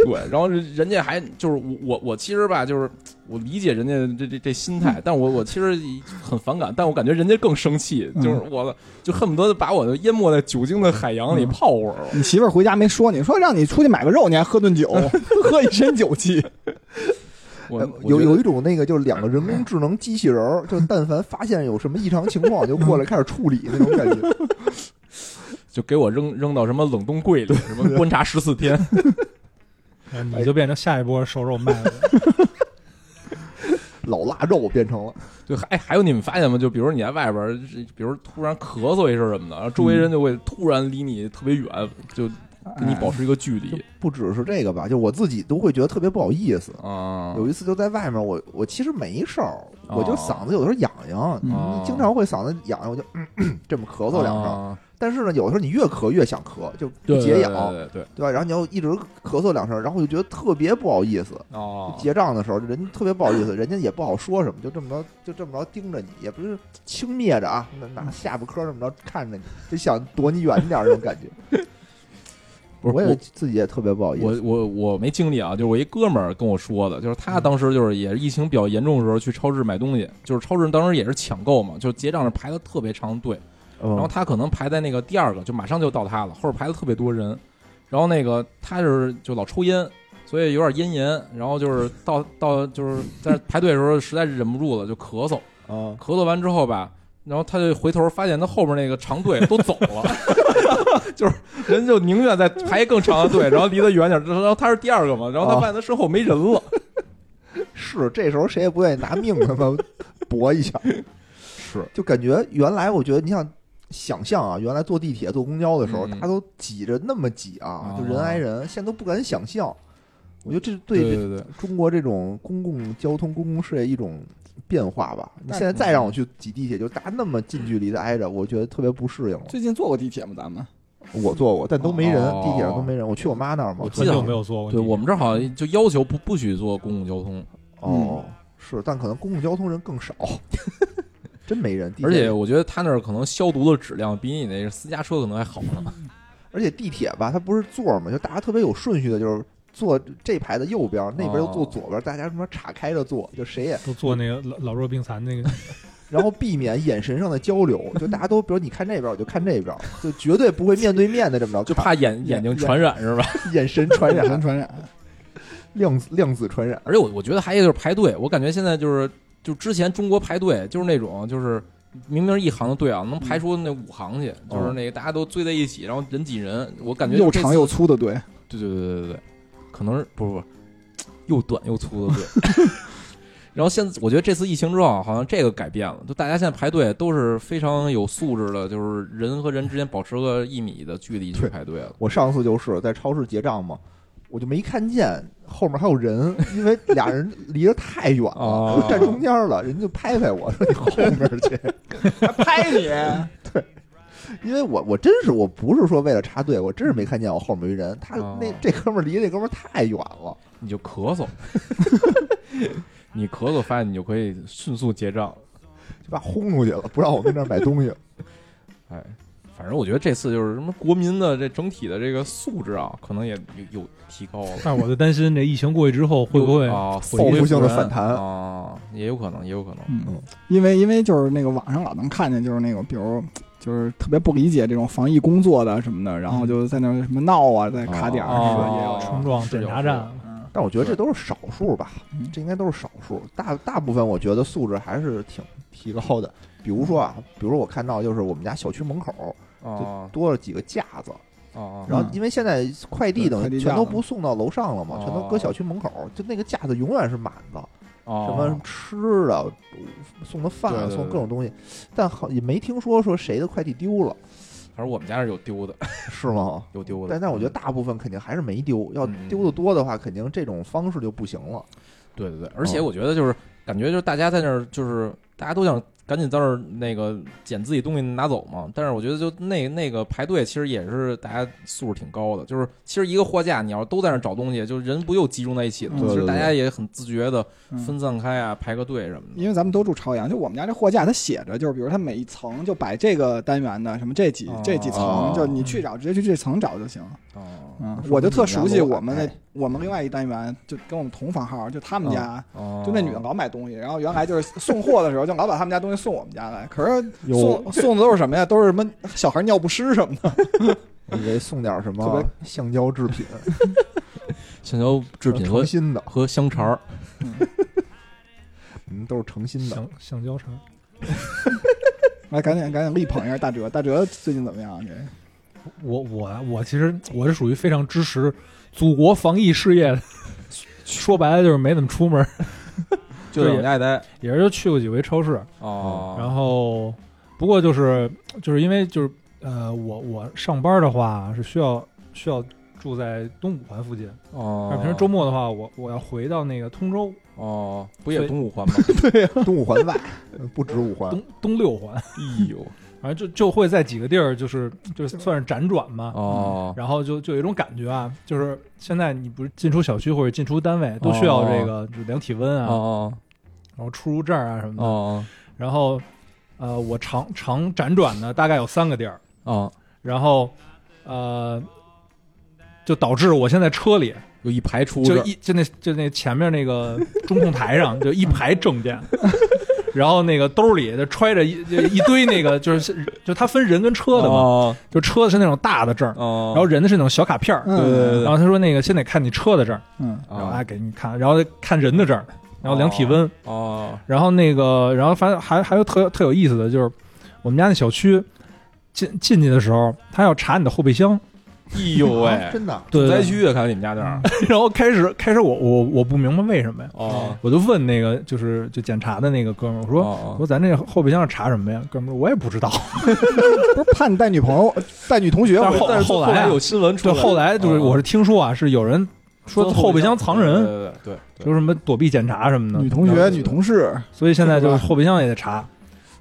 对，然后人家还就是我我我其实吧，就是我理解人家这这这心态，但我我其实很反感，但我感觉人家更生气，就是我就恨不得把我淹没在酒精的海洋里泡会儿。你媳妇儿回家没说你，说让你出去买个肉，你还喝顿酒，喝一身酒气。我呃有有一种那个就是两个人工智能机器人儿，就但凡发现有什么异常情况，就过来开始处理那种感觉。就给我扔扔到什么冷冻柜里，什么观察十四天。呃你就变成下一波瘦肉卖了。老腊肉变成了，就还还有你们发现吗？就比如你在外边儿，比如突然咳嗽一声什么的，然后周围人就会突然离你特别远，就跟你保持一个距就离不只是这个吧，就我自己都会觉得特别不好意思。啊。有一次就在外面，我我其实没事儿，哦我就嗓子有的时候痒痒，嗯哦经常会嗓子痒痒，我就、这么咳嗽两声。啊但是呢，有的时候你越咳越想咳，就不解痒，对对对对吧？然后你要一直咳嗽两声，然后我就觉得特别不好意思。哦，结账的时候，人家特别不好意思，人家也不好说什么，就这么着，就这么着盯着你，也不是轻蔑着啊，拿拿下巴颏这么着看着你，就想躲你远点儿那种感觉。不是我也自己也特别不好意思。我我我没经历啊，就是我一哥们儿跟我说的，就是他嗯当时就是也是疫情比较严重的时候去超市买东西，就是超市当时也是抢购嘛，就结账是排的特别长的队，嗯然后他可能排在那个第二个，就马上就到他了，后边排的特别多人，然后那个他就是就老抽烟，所以有点咽炎，然后就是到到就是在排队的时候实在是忍不住了，就咳嗽，啊，咳嗽完之后吧，然后他就回头发现他后边那个长队都走了，就是人就宁愿再排更长的队，然后离得远点，然后他是第二个嘛，然后他发现他身后没人了，是这时候谁也不愿意拿命他妈搏一下，是。就感觉原来我觉得你想想象啊，原来坐地铁坐公交的时候，嗯大家都挤着那么挤啊，哦就人挨人，现在都不敢想象。我觉得这是对对对对，中国这种公共交通、公共事业一种变化吧。你但现在再让我去挤地铁，就大家那么近距离的挨着，我觉得特别不适应了。最近坐过地铁吗？咱们我坐过，但都没人，哦地铁上都没人。我去我妈那儿嘛我，记得很久没有坐过地铁。对我们这儿好像就要求不不许坐公共交通，哦，是，但可能公共交通人更少，真没人。而且我觉得他那儿可能消毒的质量比你那个私家车可能还好呢。而且地铁吧，它不是座儿嘛，就大家特别有顺序的，就是坐这排的右边，那边又坐左边，大家什么岔开着坐，就谁也，都坐那个老老弱病残那个，然后避免眼神上的交流，就大家都比如你看这边，我就看这边，就绝对不会面对面的这么着，就怕眼眼睛传染是吧？眼神传人染，传染，量子量子传染。而且我我觉得还有就是排队，我感觉现在就是就之前中国排队就是那种就是明明一行的队啊，能排出那五行去，就是那个大家都堆在一起，然后人挤人，我感觉又长又粗的队，对对对对对对，可能是不是不是又短又粗的队。然后现在我觉得这次疫情之后啊，好像这个改变了，就大家现在排队都是非常有素质的，就是人和人之间保持个一米的距离去排队了。我上次就是在超市结账嘛，我就没看见后面还有人，因为俩人离得太远了，站中间了，人就拍拍我说你后面去，还拍你，对因为我我真是我不是说为了插队，我真是没看见我后面有一人，他哦那这哥们儿离那哥们儿太远了，你就咳嗽，你咳嗽发现你就可以迅速结账。就把轰出去了，不让我跟这儿买东西。哎，反正我觉得这次就是什么国民的这整体的这个素质啊，可能也有有提高了。但我就担心这疫情过去之后会不会啊报复性的反弹啊？也有可能，也有可能。嗯，因为因为就是那个网上老能看见，就是那个比如就是特别不理解这种防疫工作的什么的，然后就在那什么闹啊，在卡点儿哦？也有哦冲撞检查站？嗯，但我觉得这都是少数吧嗯，这应该都是少数，大大部分我觉得素质还是挺提高的。比如说啊，比如我看到就是我们家小区门口啊多了几个架子，啊然后因为现在快递等对快递架全都不送到楼上了嘛，哦。全都搁小区门口，就那个架子永远是满的，啊！什么吃的、送的饭对、对对送各种东西，但好也没听说说谁的快递丢了，反正我们家是有丢的，是吗？有丢的。但但我觉得大部分肯定还是没丢，要嗯丢的多的话，肯定这种方式就不行了。对对对，而且我觉得就是感觉就是大家在那儿就是大家都想赶紧在那儿那个捡自己东西拿走嘛。但是我觉得就那那个排队其实也是大家素质挺高的，就是其实一个货架你要都在那儿找东西，就人不又集中在一起了吗？其实大家也很自觉的嗯分散开啊，排个队什么的。因为咱们都住朝阳，就我们家这货架它写着，就是比如它每一层就摆这个单元的什么这几哦这几层，哦就你去找直接去这层找就行。哦，嗯，我就特熟悉我们那我们另外一单元，就跟我们同房号，就他们家。哦就那女的老买东西，然后原来就是送货的时候，就老把他们家东西送我们家来。可是有送送的都是什么呀？都是什么小孩尿不湿什么的。我以为送点什么橡胶制品、橡胶制品 和诚心的，和香肠儿，嗯，都是诚心的。橡橡胶肠。来，赶紧赶紧力捧一下大哲，大哲最近怎么样？这我我我其实我是属于非常支持祖国防疫事业的，说白了就是没怎么出门，就在我们家待。也是就去过几回超市，哦，然后不过就是就是因为就是呃我我上班的话是需要需要住在东五环附近，哦但，平时周末的话我我要回到那个通州哦，不也东五环吗？对呀 东五环外，不止五环。东东六环，哎呦，反正就就会在几个地儿就是就是算是辗转嘛，哦，然后就就有一种感觉啊，就是现在你不是进出小区或者进出单位都需要这个就量体温啊，哦然后出入证啊什么的。哦然后呃，我常常辗转的大概有三个地儿，哦，然后呃，就导致我现在车里有一排出就一就那就那前面那个中控台上就一排证件。然后那个兜里就揣着一一堆那个，就是就他分人跟车的嘛，哦就车的是那种大的证然后人的是那种小卡片儿。嗯对对对然后他说那个先得看你车的证儿，嗯然后啊哎给你看，然后看人的证儿，然后量体温，哦然后那个，然后反正还还有特特有意思的就是，我们家那小区进进去的时候，他要查你的后备箱，哎呦喂，啊真的，对。灾区啊，看来你们家这儿。然后开始开始我我我不明白为什么呀，哦。我就问那个就是就检查的那个哥们儿，我说。我哦。说咱这后备箱是查什么呀？哥们儿，我也不知道。不是怕你带女朋友、带女同学回但是后但是后来啊有新闻出对，来，后来就是哦我是听说啊，是有人说后备箱藏人，对对对对对说什么躲避检查什么的，女同学、女同事，所以现在就是后备箱也得查。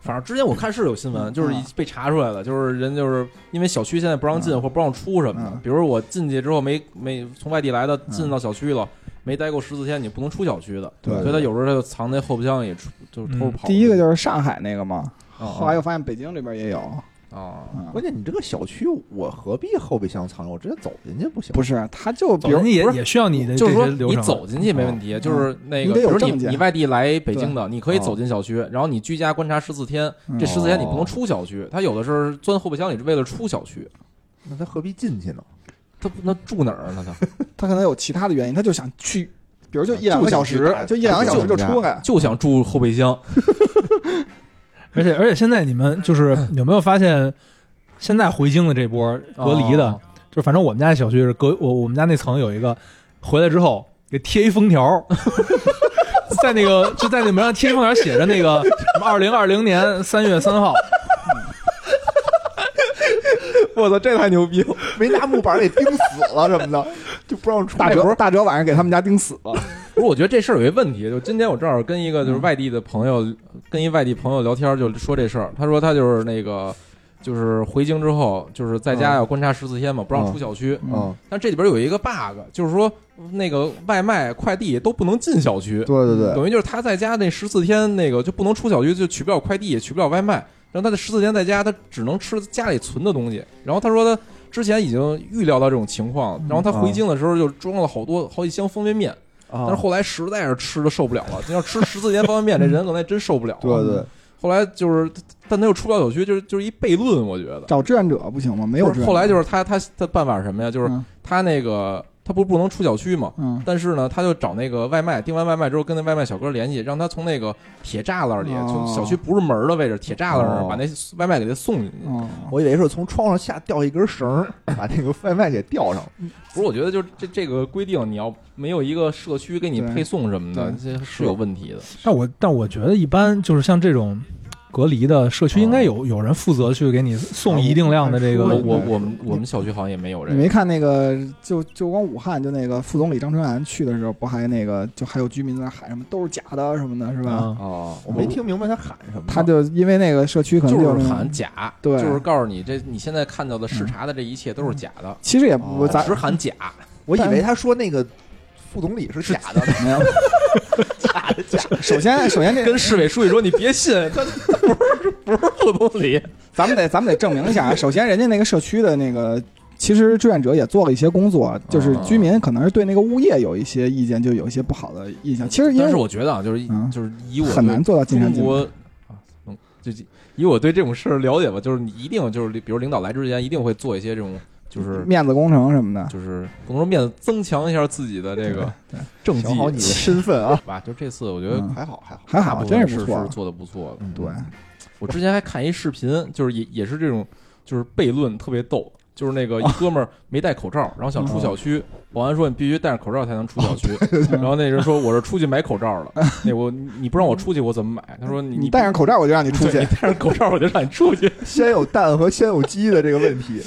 反正之前我看是有新闻，就是嗯。被查出来了，就是人就是因为小区现在不让进嗯。或不让出什么的。嗯，比如我进去之后没没从外地来的进嗯到小区了，没待够十四天，你不能出小区的，对所以他有时候他就藏在后备箱里出，就是偷着跑。第一个就是上海那个嘛，啊后来又发现北京这边也有。啊，嗯关键你这个小区，我何必后备箱藏着？我直接走进去不行？不是，他就比如走进去也也需要你的就是说。你走进去没问题，就是那个，比如你你外地来北京的，你可以哦走进小区，然后你居家观察十四天，嗯这十四天你不能出小区。他有的时候钻后备箱里是为了出小区，那他何必进去呢？他不那住哪儿呢？他 他可能有其他的原因，他就想去，比如就一两个小时就一两个小时就出来。就想住后备箱。而且而且现在你们就是 有没有发现，现在回京的这波隔离的，哦就反正我们家小区是隔我我们家那层有一个，回来之后给贴一封条，在那个就在那门上贴一封条，写着那个什么二零二零年三月三号，我操，这太牛逼了！没拿木板给钉死了什么的？就不让出大来。哲大哲晚上给他们家钉死了。不是，我觉得这事儿有一问题，就今天我正好跟一个就是嗯外地的朋友，跟一外地朋友聊天，就说这事儿。他说他就是那个，就是回京之后，就是在家嗯要观察十四天嘛，不让出小区。嗯，但这里边有一个 bug，就是说那个外卖、快递都不能进小区，对对对，等于就是他在家那十四天那个就不能出小区，就取不了快递，也取不了外卖。然后他这十四天在家，他只能吃家里存的东西。然后他说他之前已经预料到这种情况，然后他回京的时候就装了好多好几箱方便面。但但是后来实在是吃的受不了了，你要吃十四天方便面，这人可能还真受不了了。对对，后来就是，但他又出不了小区，就是就是一悖论，我觉得。找志愿者不行吗？没有志愿者。后来就是他他他办法是什么呀？就是嗯他那个他不不能出小区嘛，嗯但是呢，他就找那个外卖，订完外卖之后跟那外卖小哥联系，让他从那个铁栅栏里，哦从小区不是门的位置，铁栅栏把那外卖给他送进去。哦，我以为是从窗上下掉一根绳，把那个外卖给吊上。不是，我觉得就是这这个规定，你要没有一个社区给你配送什么的，这是有问题的。但我但我觉得一般就是像这种隔离的社区，应该有有人负责去给你送一定量的这个。我我我们我们小区好像也没有这个。你没看那个就就光武汉就那个副总理张春兰去的时候，不还那个就还有居民在那喊什么都是假的什么的，是吧？啊，哦，我没听明白他喊什么。他就因为那个社区可能就是喊假，对就是告诉你这你现在看到的视察的这一切都是假的，其实也不哦咱只喊假。我以为他说那个副总理是假的呢，没有假的。首先首先这跟市委书记说你别信，他不是不是副总理。咱们得咱们得证明一下啊。首先，人家那个社区的那个，其实志愿者也做了一些工作，就是居民可能是对那个物业有一些意见，就有一些不好的印象。其实因但是我觉得啊，就是嗯就是以我很难做到尽善尽啊，嗯，就以我对这种事儿了解吧，就是你一定就是比如领导来之前一定会做一些这种就是面子工程什么的，就是不能说面子增强一下自己的这个对政绩好你的身份啊，吧。就这次我觉得嗯还好还好。还好，真是是。做的不错的。嗯对，我之前还看一视频，就是也也是这种，就是悖论特别逗，就是那个一哥们儿没戴口罩，然后想出小区，保安说你必须戴着口罩才能出小区，然后那人说我是出去买口罩了，那我你不让我出去我怎么买？他说你你戴上口罩，我就让你出去你。戴上口罩我就让你出去。先有蛋和先有鸡的这个问题，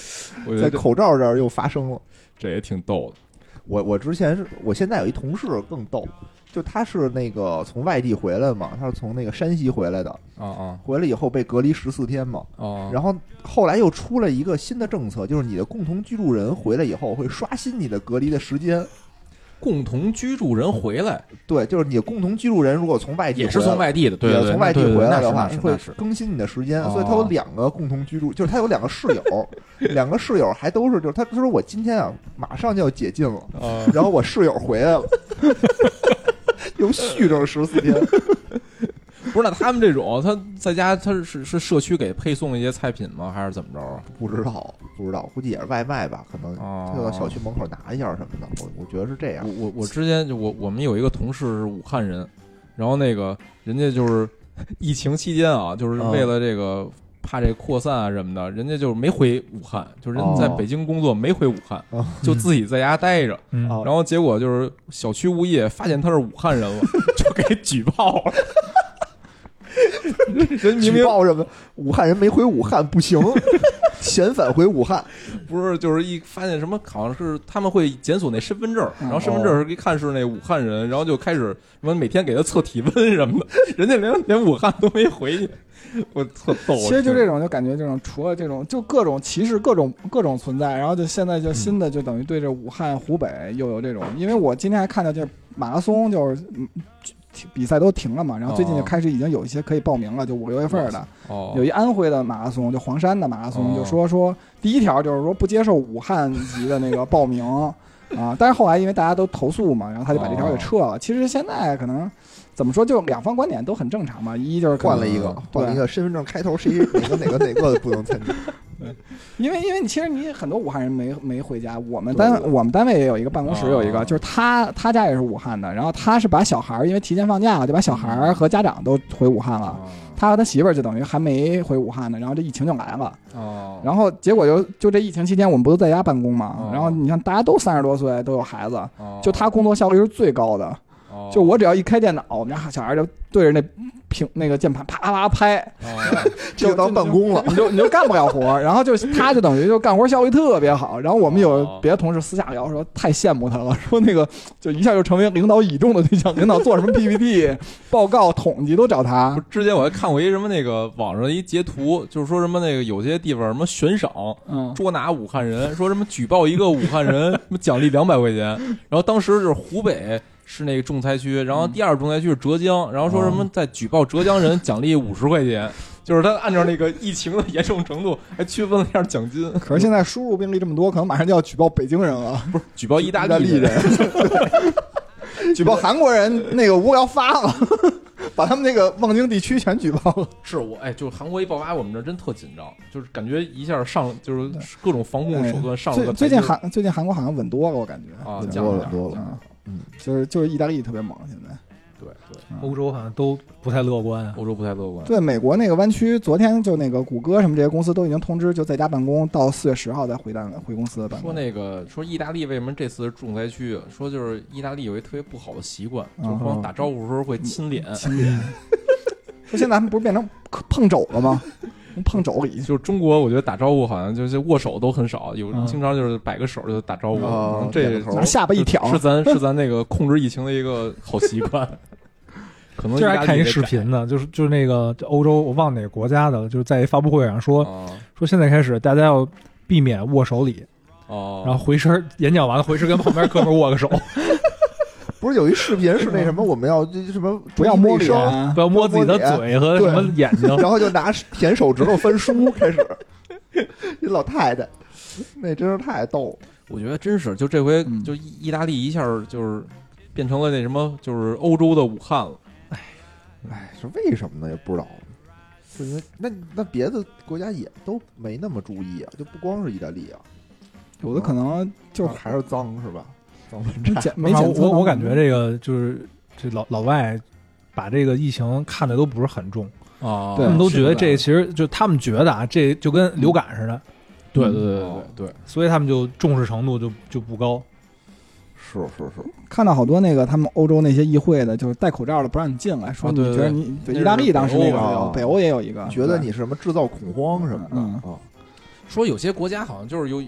在口罩这儿又发生了。这也挺逗的。我我之前是我现在有一同事更逗，就他是那个从外地回来嘛，他是从那个山西回来的，啊啊回来以后被隔离十四天嘛，啊！然后后来又出了一个新的政策，就是你的共同居住人回来以后会刷新你的隔离的时间。共同居住人回来？对，就是你的共同居住人如果从外地也是从外地的，对对对，也从外地回来的话，会更新你的时间，哦。所以他有两个共同居住，就是他有两个室友，两个室友还都是，就是他他说我今天啊马上就要解禁了，啊，然后我室友回来了，又续着十四天，不是那他们这种他在家他是是社区给配送一些菜品吗？还是怎么着啊？不知道不知道，估计也是外卖吧，可能哦就到小区门口拿一下什么的，我我觉得是这样我。我我之前就我我们有一个同事是武汉人，然后那个人家就是 疫情期间啊，就是嗯为了这个怕这扩散啊什么的，人家就是没回武汉，就是人哦在北京工作没回武汉，哦就自己在家待着。然后结果就是小区物业发现他是武汉人了，就给举报了。人明报什么？武汉人没回武汉不行，遣返回武汉。不是，就是一发现什么，好像是他们会检索那身份证，嗯然后身份证是一看是那武汉人，然后就开始什么每天给他测体温什么的，人家连连武汉都没回去，我特逗。其实就这种，就感觉这种除了这种，就各种歧视，各种各种存在。然后就现在就新的，就等于对这武汉、湖北又有这种。因为我今天还看到，就是马拉松，就是比赛都停了嘛。然后最近就开始已经有一些可以报名了，就五六月份的。哦，有一安徽的马拉松，就黄山的马拉松，哦就说说第一条就是说不接受武汉籍的那个报名 啊。但是后来因为大家都投诉嘛，然后他就把这条给撤了。其实现在可能怎么说，就两方观点都很正常嘛。一就是换了一个，换了一个身份证开头是一哪个哪个哪个不能参加。对 因为因为你其实你很多武汉人没没回家，我们单我们单位也有一个办公室有一哦个，就是他他家也是武汉的，然后他是把小孩儿因为提前放假了，就把小孩儿和家长都回武汉了。哦他和他媳妇儿就等于还没回武汉呢，然后这疫情就来了，哦，然后结果就就这疫情期间我们不都在家办公嘛哦，然后你看大家都三十多岁都有孩子，哦就他工作效率是最高的，哦就我只要一开电脑，我们家小孩就对着那屏那个键盘啪啪啪拍，就当办公了。你就你就干不了活，然后就他就等于就干活效率特别好。然后我们有哦别的同事私下聊说太羡慕他了，说那个就一下就成为领导倚重的对象，领导做什么 PPT 报告统计都找他。之前我还看过一什么那个网上一截图，就是说什么那个有些地方什么悬赏嗯，捉拿武汉人，说什么举报一个武汉人，什么奖励两百块钱。然后当时就是湖北是那个重灾区，然后第二重灾区是浙江，然后说什么在举报浙江人奖励五十块钱，就是他按照那个疫情的严重程度还区分了一下奖金。可是现在输入病例这么多，可能马上就要举报北京人了，不是举报意大意大利利人，举报韩国人那个无聊发了，把他们那个望京地区全举报了。是我哎，就是韩国一爆发，我们这真特紧张，就是感觉一下上就是各种防控手段上了最个最近韩最近韩国好像稳多了，我感觉稳啊降了点多了多了。嗯嗯，就是就是意大利特别猛，现在对对，欧洲好像都不太乐观啊。欧洲不太乐观。对美国那个湾区，昨天就那个谷歌什么这些公司都已经通知，就在家办公，到四月十号再回单回公司办公。说那个说意大利为什么这次是重灾区？啊说就是意大利有一特别不好的习惯，嗯就是光打招呼的时候会亲脸，亲脸。说现在他们不是变成碰肘了吗？碰肘礼，就是中国，我觉得打招呼好像就是握手都很少，有嗯。经常就是摆个手就打招呼，这点个头。下巴一挑，是咱是咱那个控制疫情的一个好习惯。可能今儿还看一视频呢，就是就是那个欧洲，我忘哪个国家的了，就是在一发布会上说说现在开始大家要避免握手礼，哦，然后回身演讲完了回身跟旁边哥们握个手，不是有一视频是那什么，我们要这什么不要摸脸不。要摸自己的嘴和什么眼睛。然后就拿舔手指头翻书开始。一老太太，那真是太逗了。我觉得真是，就这回嗯就意意大利一下就是变成了那什么，就是欧洲的武汉了。哎，是为什么呢？也不知道。是因为那那别的国家也都没那么注意啊，就不光是意大利啊，有的可能就还是脏是吧？脏乱差。检没啊检测我我感觉这个就是这老老外把这个疫情看的都不是很重，啊对他们都觉得这其实就他们觉得啊，这就跟流感似的，对对对对哦对对，所以他们就重视程度就就不高。是是是，看到好多那个他们欧洲那些议会的，就是戴口罩的不让你进来，说你啊对对对觉得你对意大利当时那个北欧也有一个，觉得你是什么制造恐慌什么的嗯啊？说有些国家好像就是有，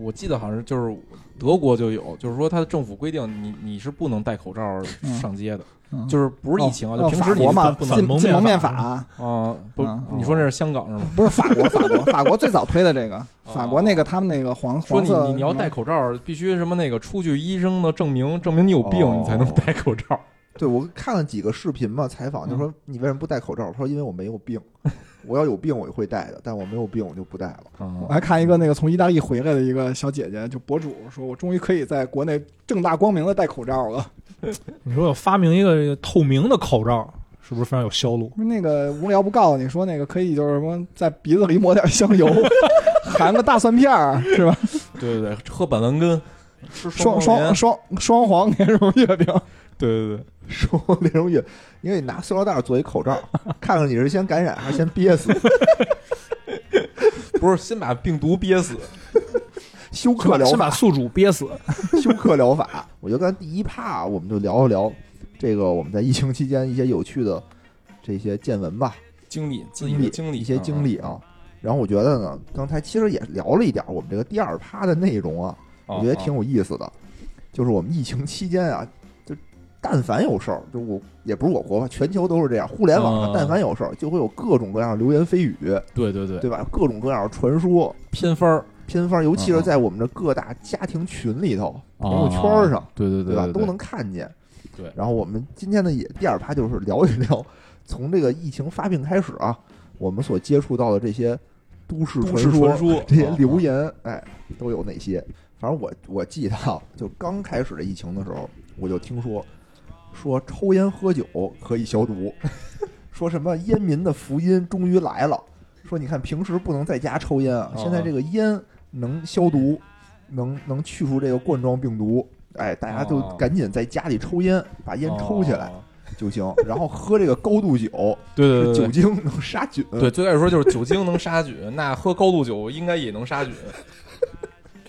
我记得好像就是德国就有，就是说他的政府规定你你是不能戴口罩上街的，嗯就是不是疫情啊，就哦平时你法国嘛，不能禁禁蒙面法。啊，不嗯，你说那是香港是吗？不是法国，法国法国最早推的这个，法国那个他们那个黄说你你你要戴口罩，必须什么那个出具医生的证明，证明你有病，哦。你才能戴口罩。对，我看了几个视频嘛，采访就说你为什么不戴口罩？他说因为我没有病，我要有病我就会戴的，但我没有病我就不戴了。我还看一个那个从意大利回来的一个小姐姐，就博主说，我终于可以在国内正大光明的戴口罩了。你说要发明一个透明的口罩，是不是非常有销路？那个无聊不告诉你说那个可以就是什么在鼻子里抹点香油，含个大蒜片儿是吧？对对对，喝板蓝根，吃双双双双黄莲蓉月饼，对对对，说莲蓉月，因为你拿塑料袋做一口罩，看看你是先感染还是先憋死。不是先把病毒憋死，休克疗法，先把宿主憋死。休克疗法。我觉得刚才第一趴我们就聊一聊这个我们在疫情期间一些有趣的这些见闻吧，经历自己经历的经历一些经历啊。然后我觉得呢，刚才其实也聊了一点我们这个第二趴的内容啊，啊，我觉得挺有意思的，就是我们疫情期间啊，就但凡有事儿，就我也不是我国吧，全球都是这样，互联网上啊但凡有事儿，就会有各种各样的流言蜚语，对对对，对吧？各种各样的传说偏方儿偏方，尤其是啊在我们的各大家庭群里头、啊朋友圈上，对对对吧？都能看见。对然后我们今天呢，也第二趴就是聊一聊，从这个疫情发病开始啊，我们所接触到的这些都市传说这些啊流言，哎，都有哪些？反正我我记得啊，就刚开始这疫情的时候，我就听说说抽烟喝酒可以消毒，说什么烟民的福音终于来了，说你看平时不能在家抽烟啊，啊现在这个烟能消毒，能能去除这个冠状病毒。哎，大家就啊赶紧在家里抽烟，把烟抽起来哦就行。然后喝这个高度酒，对对对对。酒精能杀菌。对，最开始说就是酒精能杀菌，那喝高度酒应该也能杀菌。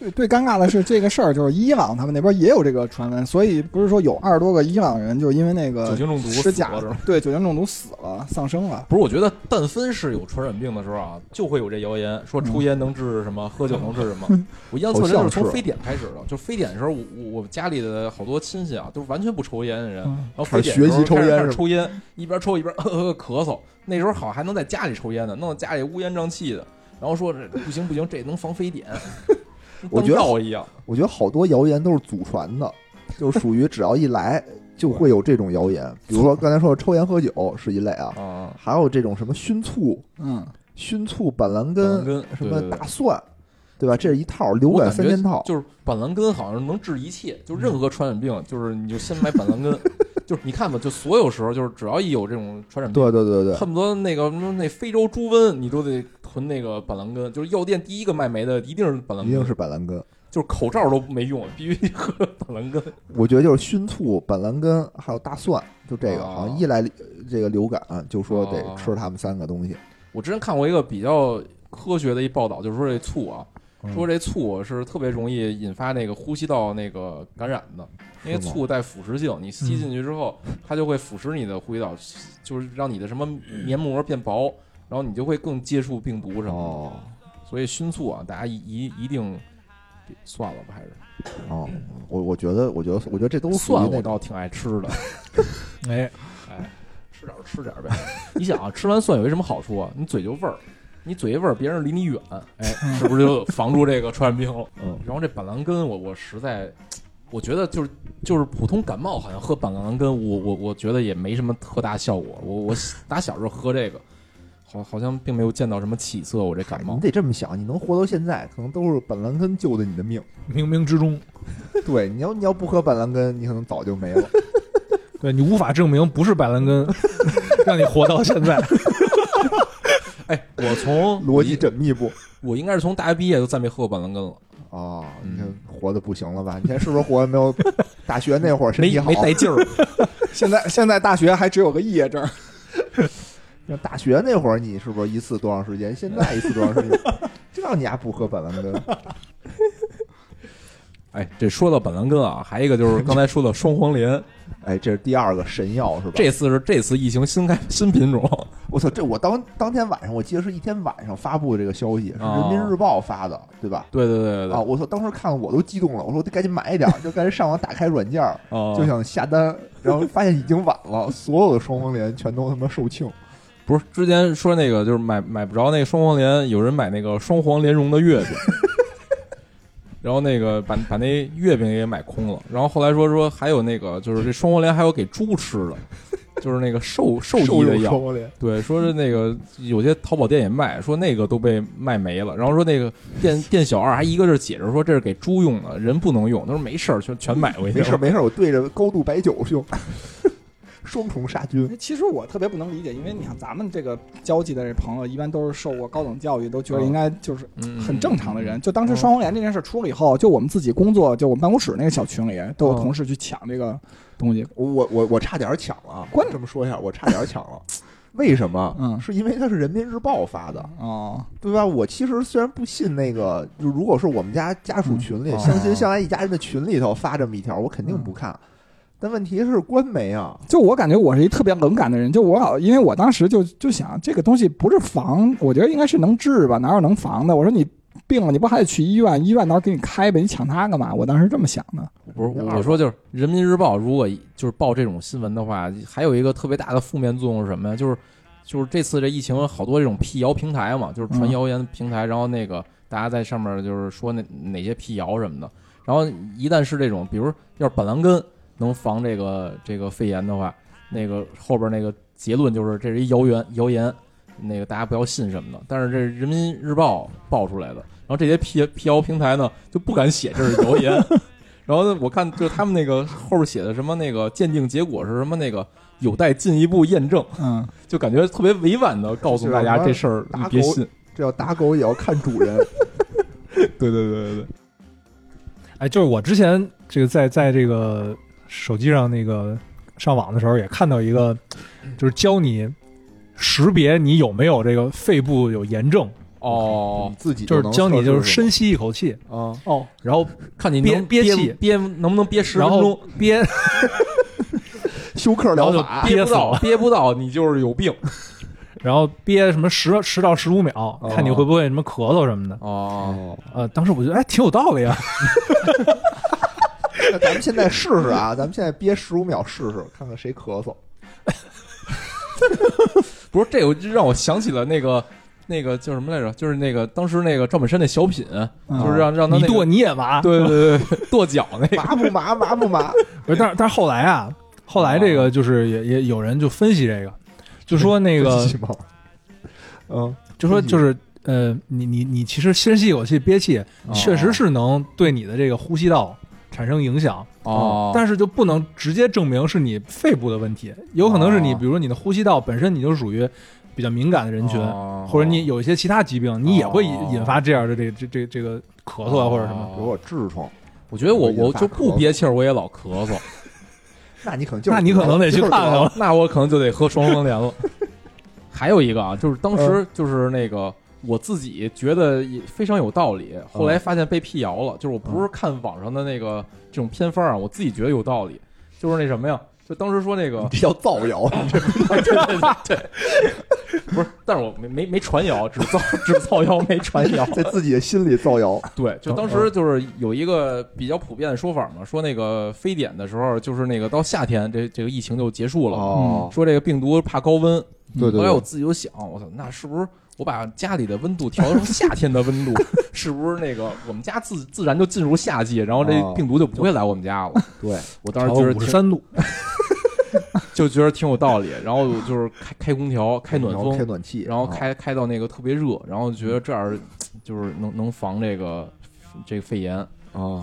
最最尴尬的是这个事儿，就是伊朗他们那边也有这个传闻，所以不是说有二十多个伊朗人就是因为那个酒精中毒吃假死了是吧？对酒精中毒死了，丧生了。不是，我觉得但凡是有传染病的时候啊，就会有这谣言说抽烟能治什么，喝酒能治什么。我印象特深好像是是从非典开始的，就非典的时候，我我我家里的好多亲戚啊，都是完全不抽烟的人，嗯然后非典的时候开始学习抽烟开始抽烟，一边抽一边咳嗽。那时候好还能在家里抽烟呢，弄得家里乌烟瘴气的，然后说这不行不行，这能防非典，我觉得一样。我觉得好多谣言都是祖传的，就是属于只要一来就会有这种谣言。比如说 刚才说的抽烟喝酒是一类啊，啊，还有这种什么熏醋、嗯，熏醋、板蓝根、什么对对对大蒜，对吧？这是一套流感三件套。就是板蓝根好像能治一切，就任何传染病，就是你就先买板蓝根，就是你看吧，就所有时候就是只要一有这种传染病，对对对对，恨不得那个什么那非洲猪瘟，你都得囤那个板蓝根，就是药店第一个卖没的一定是板蓝根，一定是板蓝根。就是口罩都没用，必须喝板蓝根。我觉得就是熏醋、板蓝根还有大蒜，就这个，哦好像一来呃这个流感就说得哦吃他们三个东西。我之前看过一个比较科学的一报道，就是说这醋啊，嗯说这醋是特别容易引发那个呼吸道那个感染的，因为醋带腐蚀性，你吸进去之后，它就会腐蚀你的呼吸道，就是让你的什么黏膜变薄，然后你就会更接触病毒什么的。哦所以熏醋啊，大家一一一定算了吧，还是哦，我我觉得，我觉得，我觉得这都属于蒜我倒挺爱吃的，哎，哎，吃点儿吃点儿呗。你想啊，吃完蒜有一什么好处啊？你嘴就味儿，你嘴一味儿，别人离你远，哎，是不是就防住这个传染病了？嗯，然后这板蓝根我，我实在，我觉得就是就是普通感冒，好像喝板蓝根，我我我觉得也没什么特大效果。我我打小时候喝这个，好好像并没有见到什么起色。我这感冒你，得这么想，你能活到现在，可能都是板蓝根救的你的命。冥冥之中，对，你要你要不喝板蓝根，你可能早就没了。对你无法证明不是板蓝根 让你活到现在。哎，我从逻辑缜密不？我应该是从大学毕业就再没喝过板蓝根了，哦，你嗯这活的不行了吧？你现在是不是活的没有大学那会儿身没体好没？带劲儿。现在现在大学还只有个肄业证，像大学那会儿，你是不是一次多长时间？现在一次多长时间？这让你还不喝板蓝根？哎，这说到板蓝根啊，还有一个就是刚才说的双黄连，哎，这是第二个神药是吧？这次是这次疫情新开新品种，我操！这我当当天晚上，我记得是一天晚上发布的这个消息，是哦人民日报发的，对吧？对对对对啊！我操！当时看了我都激动了，我说我得赶紧买一点儿，就赶紧上网打开软件就想下单，然后发现已经晚了，所有的双黄连全都他妈售罄。不是之前说那个就是买买不着那个双黄连，有人买那个双黄莲蓉的月饼，然后那个把把那月饼也买空了，然后后来说说还有那个就是这双黄连还有给猪吃的，就是那个兽兽医的药，对，说是那个有些淘宝店也卖，说那个都被卖没了，然后说那个店 店小二还一个劲儿解释说这是给猪用的，人不能用，他说没事儿，全全买回去，没事儿没事儿，我对着高度白酒用，双重杀菌。其实我特别不能理解，因为你看咱们这个交际的这朋友，一般都是受过高等教育，都觉得应该就是嗯很正常的人。就当时双黄连这件事出了以后，就我们自己工作，就我们办公室那个小群里，都有嗯同事去抢这个东西。我我我我差点抢了，关这么说一下，我差点抢了。为什么？嗯是因为它是人民日报发的，啊，对吧？我其实虽然不信那个，就如果是我们家家属群里，嗯相亲相爱一家人的群里头发这么一条，我肯定不看。但问题是官媒啊，就我感觉我是一特别冷感的人，就我老因为我当时就就想这个东西不是防，我觉得应该是能治吧，哪有能防的？我说你病了，你不还得去医院？医院到时候给你开呗，你抢它干嘛？我当时这么想的。不是，我说就是《人民日报》，如果就是报这种新闻的话，还有一个特别大的负面作用是什么呀？就是就是这次这疫情好多这种辟谣平台嘛，就是传嗯谣言平台，然后那个大家在上面就是说那哪些辟谣什么的，然后一旦是这种，比如要是板蓝根能防这个这个肺炎的话，那个后边那个结论就是这是一谣言谣言，那个大家不要信什么的。但是这是人民日报爆出来的，然后这些辟辟谣平台呢就不敢写这是谣言。然后呢，我看就他们那个后边写的什么那个鉴定结果是什么那个有待进一步验证，嗯，就感觉特别委婉的告诉大家这事儿你别信。这要打狗也要看主人。对对对对对，哎，就是我之前这个在在这个手机上那个上网的时候，也看到一个，就是教你识别你有没有这个肺部有炎症，哦，自己就是教你就是深吸一口气，啊，哦，然后看你憋憋憋气。憋能不能憋十分钟，憋，休克疗法。憋不到憋死了。憋不到你就是有病。然后憋什么十十到十五秒，哦。看你会不会什么咳嗽什么的。哦。哦，呃，当时我觉得哎挺有道理啊，那咱们现在试试啊，咱们现在憋十五秒试试，看看谁咳嗽。不是这个，就让我想起了那个那个叫什么来着？就是那个当时那个赵本山那小品，嗯就是让让他你那个跺你也麻。对对对对跺脚那个麻不麻？麻不麻？不是，但是但是后来啊，后来这个就是也也有人就分析这个，就说那个？嗯，就说就是呃，你你你其实深吸一口气憋气，确实是能对你的这个呼吸道产生影响，哦，但是就不能直接证明是你肺部的问题，有可能是你哦比如说你的呼吸道本身你就属于比较敏感的人群，哦或者你有一些其他疾病，你也会引发这样的这这这这个咳嗽啊或者什么。比如我痔疮，我觉得我我就不憋气儿，我也老咳嗽，那你可能就是那你可能得去看看了。那我可能就得喝双黄连了。还有一个啊，就是当嗯时就是那个我自己觉得也非常有道理，后来发现被辟谣了。就是我不是看网上的那个这种偏方啊，我自己觉得有道理。就是那什么呀，就当时说那个这叫造谣，对对对对，不是，但是我没没没传谣，只造 只造谣没传谣。在自己的心里造谣。对，就当时就是有一个比较普遍的说法嘛，说那个非典的时候，就是那个到夏天这这个疫情就结束了，哦，说这个病毒怕高温。对对后来我，自己就想，我操，那是不是我把家里的温度调成夏天的温度，是不是那个我们家自自然就进入夏季，然后这哦病毒就不会来我们家了？对，我当时觉得挺五十三度，就觉得挺有道理，然后就是开开空调、开暖风开风，暖气，然后啊开开到那个特别热，然后觉得这样就是能能防这个这个肺炎。啊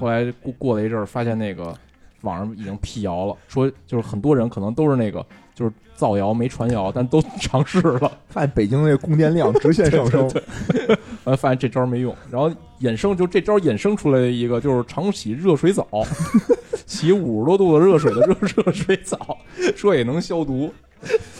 后来过过了一阵儿，发现那个网上已经辟谣了，说就是很多人可能都是那个就是造谣没传谣，但都 尝试了，发现北京那个供电量直线上升，完了 发现这招没用，然后衍生就这招衍生出来的一个就是常洗热水澡，洗五十多度的热水的热热水澡，说也能消毒。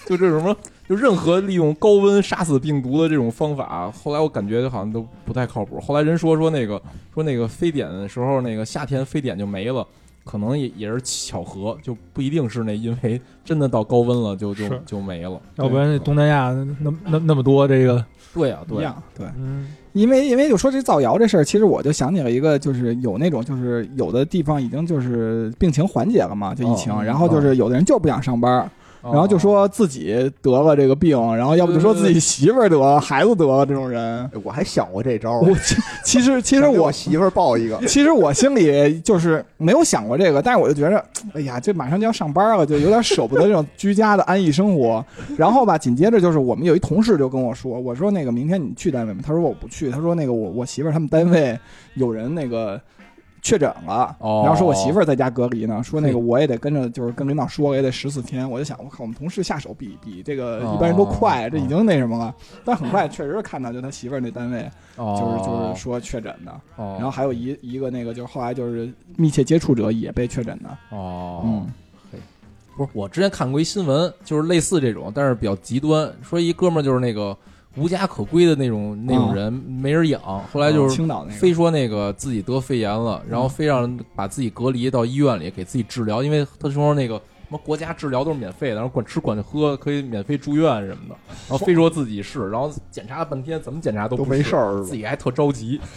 就这什么，就任何利用高温杀死病毒的这种方法，后来我感觉好像都不太靠谱。后来人说说那个说那个非典的时候，那个夏天非典就没了，可能也也是巧合，就不一定是那因为真的到高温了就就就没了。要不然那东南亚那那那么多这个对啊，对啊，一样对。嗯，因为因为就说这造谣这事儿，其实我就想起了一个，就是有那种就是有的地方已经就是病情缓解了嘛，就疫情，哦然后就是有的人就不想上班，然然后就说自己得了这个病，然后要不就说自己媳妇儿得了，孩子得了这种人。哎我还想过这招，我其其实其实我我媳妇儿报一个，其实我心里就是没有想过这个，但是我就觉着，哎呀，这马上就要上班了，就有点舍不得这种居家的安逸生活。然后吧，紧接着就是我们有一同事就跟我说，我说那个明天你去单位吗？他说我不去，他说那个我我媳妇儿他们单位有人那个。确诊了，哦然后说我媳妇儿在家隔离呢，说那个我也得跟着，就是跟领导说，也得十四天。我就想，我靠，我们同事下手比比这个哦一般人都快，这已经那什么了。但很快确实是看到，就他媳妇儿那单位就是就是说确诊的，哦，然后还有一一个那个，就是后来就是密切接触者也被确诊的。哦，嗯，不是，我之前看过一新闻，就是类似这种，但是比较极端，说一哥们儿就是那个无家可归的那种那种人，没人养，后来就是青岛那个，非说那个自己得肺炎了，然后非让把自己隔离到医院里给自己治疗，因为他说那个什么国家治疗都是免费的，然后管吃管喝可以免费住院什么的，然后非说自己是，然后检查了半天怎么检查都都没事儿自己还特着急。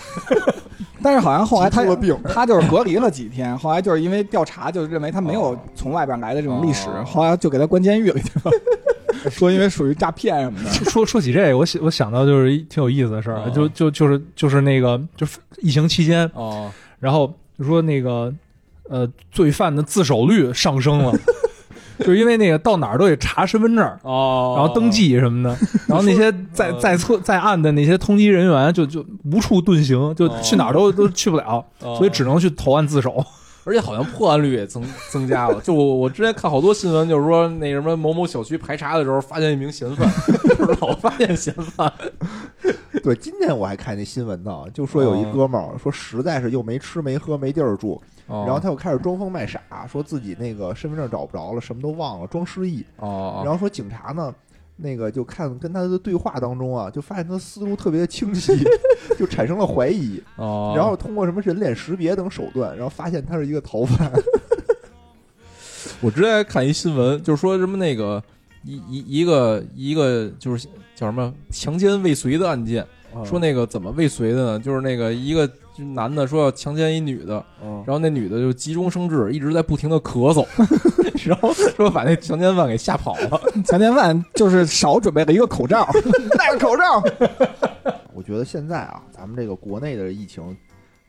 但是好像后来 他他就是隔离了几天，后来就是因为调查，就认为他没有从外边来的这种历史，哦后来就给他关监狱里去了。说因为属于诈骗什么的，说说起这个，我想我想到就是一挺有意思的事儿，哦就就就是就是那个就是疫情期间，哦，然后就说那个呃罪犯的自首率上升了，就是因为那个到哪儿都得查身份证。哦，然后登记什么的，然后那些在呃在册在案的那些通缉人员就就无处遁形，就去哪儿都都去不了，哦，所以只能去投案自首。而且好像破案率也增 增加了。就我我之前看好多新闻，就是说那什么某某小区排查的时候发现一名嫌犯，就是老发现嫌犯。对，今天我还看那新闻呢，就说有一哥们儿说实在是又没吃没喝没地儿住，然然后他又开始装疯卖傻，说自己那个身份证找不着了，什么都忘了，装失忆。哦，然后说警察呢那个就看跟他的对话当中啊，就发现他思路特别的清晰，就产生了怀疑，哦，然后通过什么人脸识别等手段，然后发现他是一个逃犯。我之前看一新闻，就是说什么那个一一一个一个就是叫什么强奸未遂的案件，说那个怎么未遂的呢？就是那个一个男的说要强奸一女的，嗯，然后那女的就急中生智，一直在不停的咳嗽，然后说把那强奸犯给吓跑了。强奸犯就是少准备了一个口罩，戴个口罩。我觉得现在啊，咱们这个国内的疫情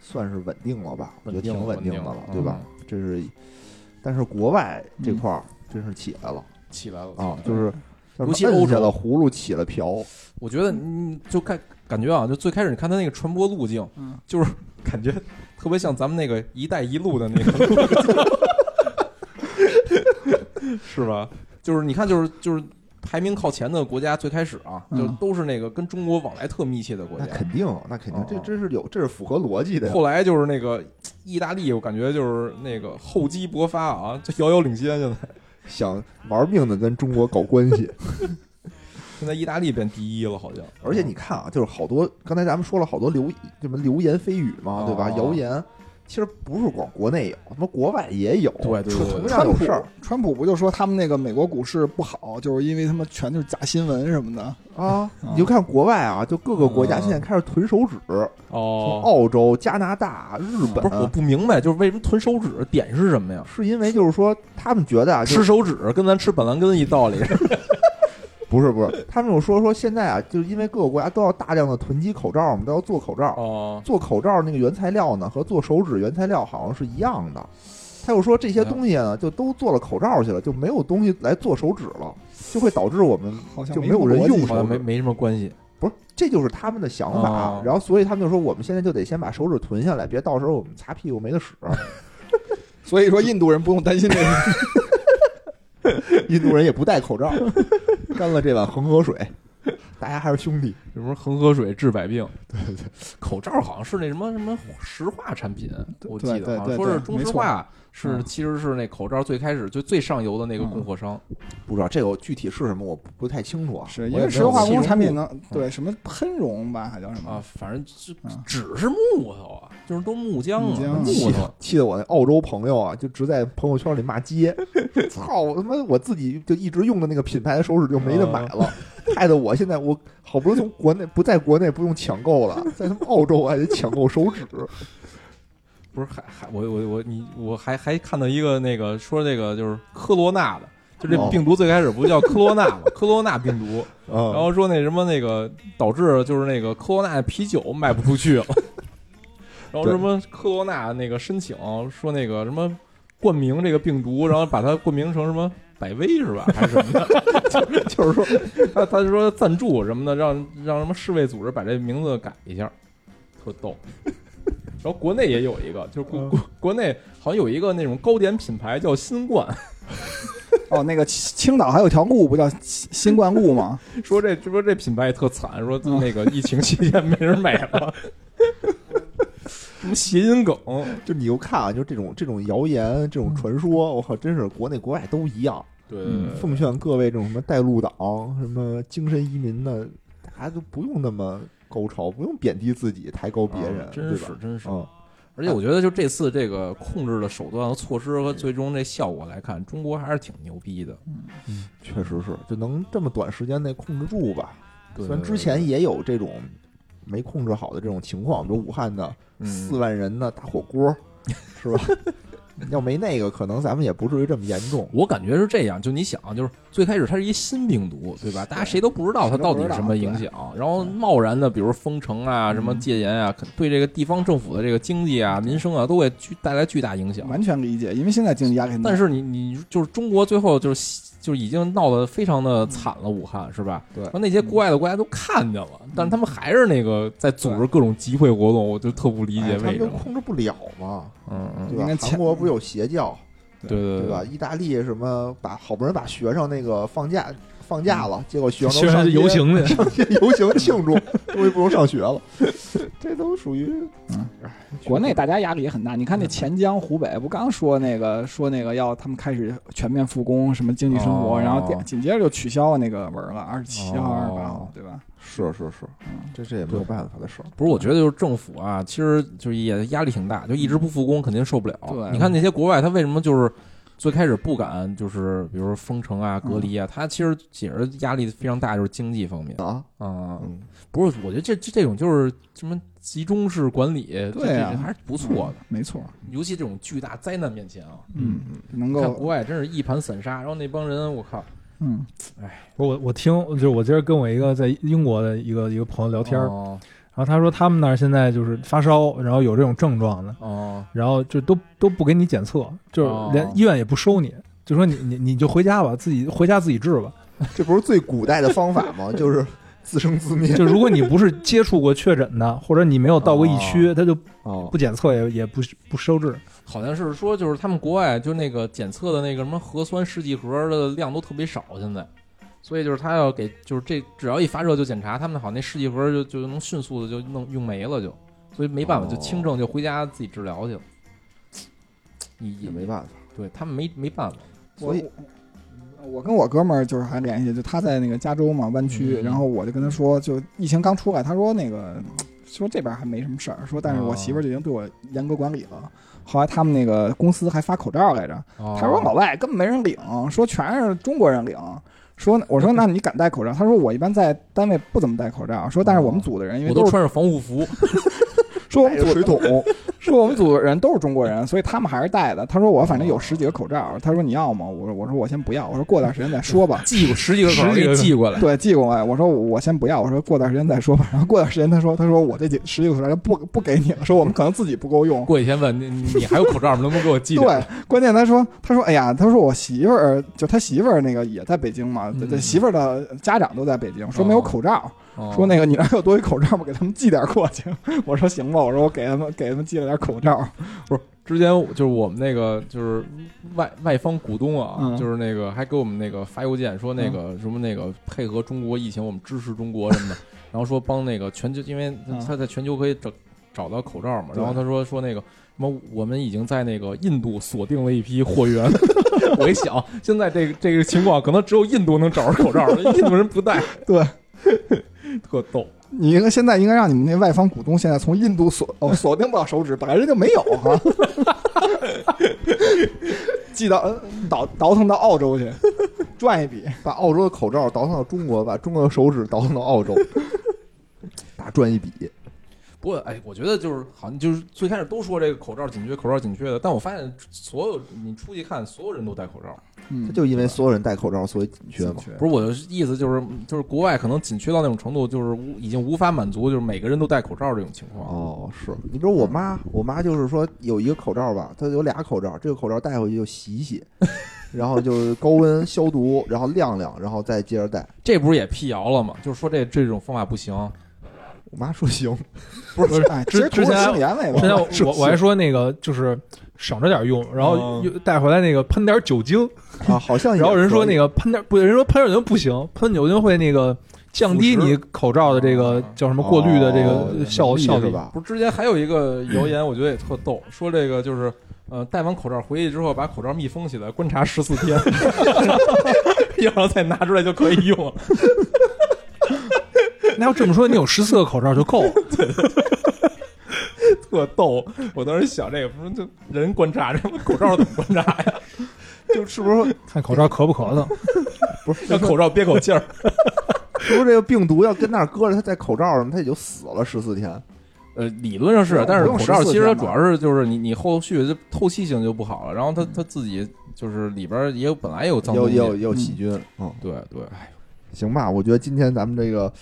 算是稳定了吧？我觉得挺稳定的了，对吧？这是，但是国外这块儿真是起来了起来了啊，就是叫什么尤其欧洲摁下了葫芦起了瓢。我觉得你就感感觉啊，就最开始你看他那个传播路径，嗯就是感觉特别像咱们那个“一带一路”的那个 路径，是吧？就是你看，就是就是排名靠前的国家，最开始啊，嗯就都是那个跟中国往来特密切的国家。那肯定，那肯定哦，这这是有，这是符合逻辑的。后来就是那个意大利，我感觉就是那个厚积薄发啊，就遥遥领先。现在想玩命的跟中国搞关系，现在意大利变第一了，好像。而且你看啊，就是好多刚才咱们说了好多流什么流言蜚语嘛，对吧？哦谣言其实不是光国内有，他妈国外也有，对对对对同样川普有事儿，川普不就说他们那个美国股市不好，就是因为他们全就是假新闻什么的。啊。你就看国外啊，就各个国家现在开始囤手指，从哦，澳洲、加拿大、日本，不是，我不明白，就是为什么囤手指点是什么呀？是因为就是说他们觉得啊，就吃手指跟咱吃板蓝根一道理。不是不是，他们有说说现在啊，就是因为各个国家都要大量的囤积口罩，我们都要做口罩，哦，做口罩那个原材料呢和做手指原材料好像是一样的。他又说这些东西呢，就都做了口罩去了，就没有东西来做手指了，就会导致我们好像就没有人用手指。好像没没什么关系。不是，这就是他们的想法。哦然后所以他们就说，我们现在就得先把手指囤下来，别到时候我们擦屁股没得使。所以说印度人不用担心这个。印度人也不戴口罩，干了这碗恒河水，大家还是兄弟。什么恒河水治百病？对对对，口罩好像是那什么什么石化产品，我记得好像说是中石化是嗯其实是那口罩最开始就最上游的那个供货商。不知道这个具体是什么，我不不太清楚啊。是因为石油化工产品呢，对什么喷熔吧，还叫什么啊，？反正是嗯纸是木头啊，就是都木浆啊，木头。气得我那澳洲朋友啊，就直在朋友圈里骂街，操我他妈我自己就一直用的那个品牌的手指就没得买了，害得我现在我好不容易从国内不在国内不用抢购了，在他们澳洲我还得抢购手指。不是还还我我我你我还还看到一个那个说这个就是科罗娜的，就这哦病毒最开始不叫科罗娜吗？科罗娜病毒，然然后说那什么那个导致就是那个科罗娜的啤酒卖不出去了，然后什么科罗娜那个申请说那个什么冠名这个病毒，然后把它冠名成什么百威是吧，还是什么的？就是就是说他他就说赞助什么的，让让什么世卫组织把这名字改一下，特逗。然后国内也有一个，就是国国国内好像有一个那种糕点品牌叫新冠，哦，那个青青岛还有条路不叫新新冠路吗？说这说这品牌也特惨，说那个疫情期间没人买了，什么谐音梗，就你又看啊，就这种这种谣言、这种传说，我靠，真是国内国外都一样。对。嗯奉劝各位这种什么带路党、什么精神移民的，大家都不用那么高潮，不用贬低自己，抬高别人，啊真？是真是。嗯，而且我觉得，就这次这个控制的手段和措施和最终这效果来看，中国还是挺牛逼的。嗯确实是，就能这么短时间内控制住吧。虽然之前也有这种没控制好的这种情况，比如武汉的嗯四万人的大火锅，是吧？要没那个，可能咱们也不至于这么严重。我感觉是这样，就你想，就是最开始它是一新病毒，对吧？大家谁都不知道它到底什么影响，然后贸然的，比如封城啊、什么戒严啊，对这个地方政府的这个经济啊、民生啊，都会巨带来巨大影响。完全理解，因为现在经济压力很大。但是你你就是中国最后就是就已经闹得非常的惨了，武汉是吧？对然后那些国外的国家都看见了，但是他们还是那个在组织各种集会活动，我就特不理解哎他们就为什么。控制不了嘛，嗯嗯，对吧应该？前韩国不是有邪教，对对对吧？？意大利什么把好不容易把学生那个放假放假了，结果学生都上街游行去，上街游行庆祝，终于不用上学了，这都属于嗯哎国内大家压力也很大。你看那钱江、湖北不刚说那个说那个要他们开始全面复工，什么经济生活，哦然后紧紧接着就取消那个文了，二十七号、二十八哦号，对吧？是是是，这这也没有办法的事儿。不是，我觉得就是政府啊，其实就是也压力挺大，就一直不复工，肯定受不了。对你看那些国外，他为什么就是最开始不敢，就是比如说封城啊、隔离啊，他其实也是压力非常大，就是经济方面。啊，啊。嗯，不是，我觉得这这这种就是什么集中式管理，对还是不错的。没错，尤其这种巨大灾难面前啊，嗯，能看够国外真是一盘散沙，然后那帮人，我靠，嗯。不是我我听就是我今儿跟我一个在英国的一个一个朋友聊天儿，哦然后他说他们那儿现在就是发烧，然后有这种症状的，哦然后就都都不给你检测，就是哦连医院也不收你，就说你你你就回家吧，自己回家自己治吧。这不是最古代的方法吗？就是自生自灭。就如果你不是接触过确诊的，或者你没有到过疫区，他就哦不检测也也不不收治。好像是说，就是他们国外就那个检测的那个什么核酸试剂盒的量都特别少，现在，所以就是他要给，就是这只要一发热就检查，他们好像那试剂盒就就能迅速的就弄用没了就，所以没办法，哦就轻症就回家自己治疗去了。也没办法，对他们没没办法，所以我我跟我哥们儿就是还联系，就他在那个加州嘛湾区，嗯然后我就跟他说，就疫情刚出来，他说那个说这边还没什么事儿，说但是我媳妇儿就已经对我严格管理了。后来他们那个公司还发口罩来着，他他说老外根本没人领，说全是中国人领。说我说那你敢戴口罩？他说我一般在单位不怎么戴口罩。说但是我们组的人因为都我都穿着防护服，说我们组水桶，说我们组的人都是中国人，所以他们还是戴的。他说我反正有十几个口罩，他说你要吗？我说我说我先不要，我说过段时间再说吧。寄过十几个口罩十几个寄过来，对，寄过来。我说我先不要，我说过段时间再说吧。然后过段时间他说他说我这几十几个口罩不不给你了，说我们可能自己不够用。过几天问你你还有口罩吗？能不能给我寄点？对，关键他说他说哎呀，他说我媳妇儿就他媳妇儿那个也在北京嘛，嗯这媳妇儿的家长都在北京，说没有口罩，哦说那个你那儿有多余口罩吗？给他们寄点过去。我说行吧，我说我给他们给他们寄了点口罩。不是之前就是我们那个就是外外方股东啊，嗯就是那个还给我们那个发邮件说那个什么那个配合中国疫情，我们支持中国什么的，然后说帮那个全球，因为嗯他在全球可以找找到口罩嘛，然后他说说那个什么我们已经在那个印度锁定了一批货源，我一想现在这个这个情况可能只有印度能找着口罩，印度人不戴，对，特逗。你应该现在应该让你们那外方股东现在从印度锁哦 锁定不了手指，本来人就没有哈，寄到呃倒倒腾到澳洲去赚一笔。把澳洲的口罩倒腾到中国，把中国的手指倒腾到澳洲，大赚一笔。不过，哎，我觉得就是好像就是最开始都说这个口罩紧缺，口罩紧缺的，但我发现所有你出去看，所有人都戴口罩。嗯他就因为所有人戴口罩，所以紧缺嘛。不是我的意思，就是就是国外可能紧缺到那种程度，就是无已经无法满足，就是每个人都戴口罩这种情况。哦，是你比如我妈，我妈就是说有一个口罩吧，她有俩口罩，这个口罩戴回去就洗一洗，然后就是高温消毒，然后晾晾，然后再接着戴。这不是也辟谣了吗？就是说这这种方法不行。我妈说行，不是，哎，其实图是之之前心理安慰之前。我我我还说那个就是省着点用，然后嗯又带回来那个喷点酒精，啊，好像也 然后人说那个喷点不，人说喷酒精不行，喷酒精会那个降低你口罩的这个哦叫什么过滤的这哦个效效力。是吧？不是之前还有一个谣言，我觉得也特逗，说这个就是呃戴完口罩回去之后，把口罩密封起来，观察十四天，然后再拿出来就可以用了。那要这么说，你有十四个口罩就够了。特逗。我当时想这个，不是就人观察，这口罩怎么观察呀？就是不是 看口罩咳不咳嗽？不是让口罩憋口气儿。是不是这个病毒要跟那儿搁着，它在口罩上，它也就死了十四天。呃，理论上是，但是口罩其实它主要是就是你你后续就透气性就不好了，然后它它自己就是里边也有本来也有脏东西。也有也有有细菌，嗯，对对，哎，行吧，我觉得今天咱们这个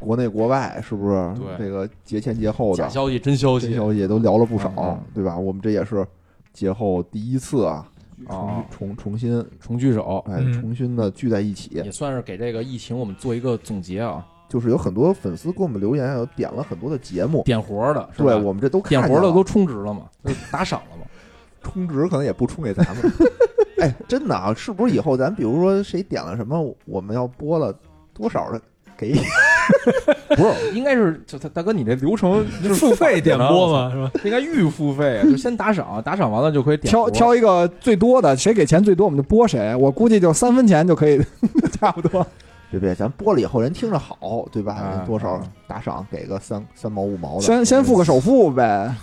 国内国外是不是？对。这个节前节后的。假消息真消息。这消息都聊了不少嗯嗯，对吧？我们这也是节后第一次啊，啊，重重新重聚首哎嗯。重新的聚在一起，也算是给这个疫情我们做一个总结啊，就是有很多粉丝给我们留言，有点了很多的节目，点活的，是吧？对我们这都看点活的都充值了嘛，都打赏了嘛。充值可能也不充给咱们，哎，真的啊，是不是以后咱比如说谁点了什么，我们要播了多少的给？不是，应该是就他大哥，你这流程就是付费点播嘛，是吧？应该预付费啊，就先打赏，打赏完了就可以点挑挑一个最多的，谁给钱最多我们就播谁。我估计就三分钱就可以，差不多。别别，咱播了以后人听着好，对吧？多少啊打赏给个三三毛五毛的，先先付个首付呗。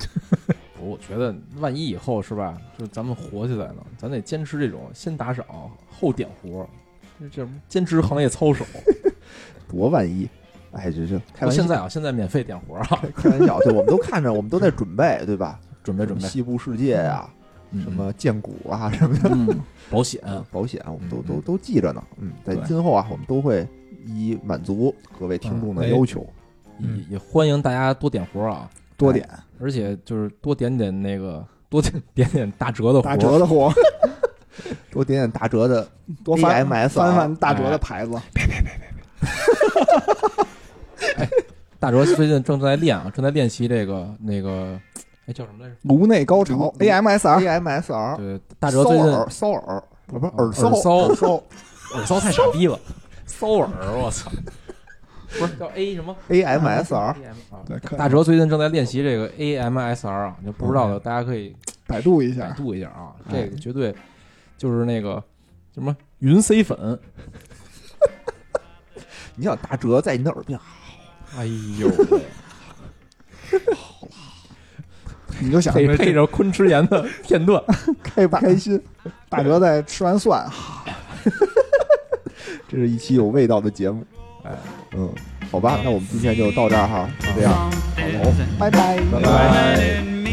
不我觉得万一以后是吧，就是咱们火起来了，咱得坚持这种先打赏后点活，这这坚持行业操守。多万一。哎，就就开玩笑，现在啊，现在免费点活啊，开玩笑，对，我们都看着，我们都在准备，对吧？准备准备西部世界呀，嗯什么荐股啊，什么的嗯，保险，保险，我们都嗯都都记着呢。嗯，在今后啊，我们都会一一满足各位听众的嗯要求。也嗯也欢迎大家多点活啊，多点而且就是多点点那个多点点点打折的活，打折的活，多点点打折的多翻翻啊，翻大折的牌子。大哲最近正在练啊，正在练习这个那个，哎叫什么来着？颅内高潮 AMSR，AMSR，对，大哲最近骚耳骚耳，不是耳耳骚骚耳骚耳骚太傻逼了，骚耳，我操！不是叫 A 什么以大哲最近正在练习这个 AMSR 啊，就不知道的大家可以百度一百下。度一下啊，哎这个绝对就是那个什么云 C 粉，你想大哲在你的耳边，哎呦好，你就想配配着昆池岩的片段，开不开心？大哲在吃完蒜，这是一期有味道的节目。哎，嗯，好吧，那我们今天就到这儿哈，就这样。拜拜。拜拜。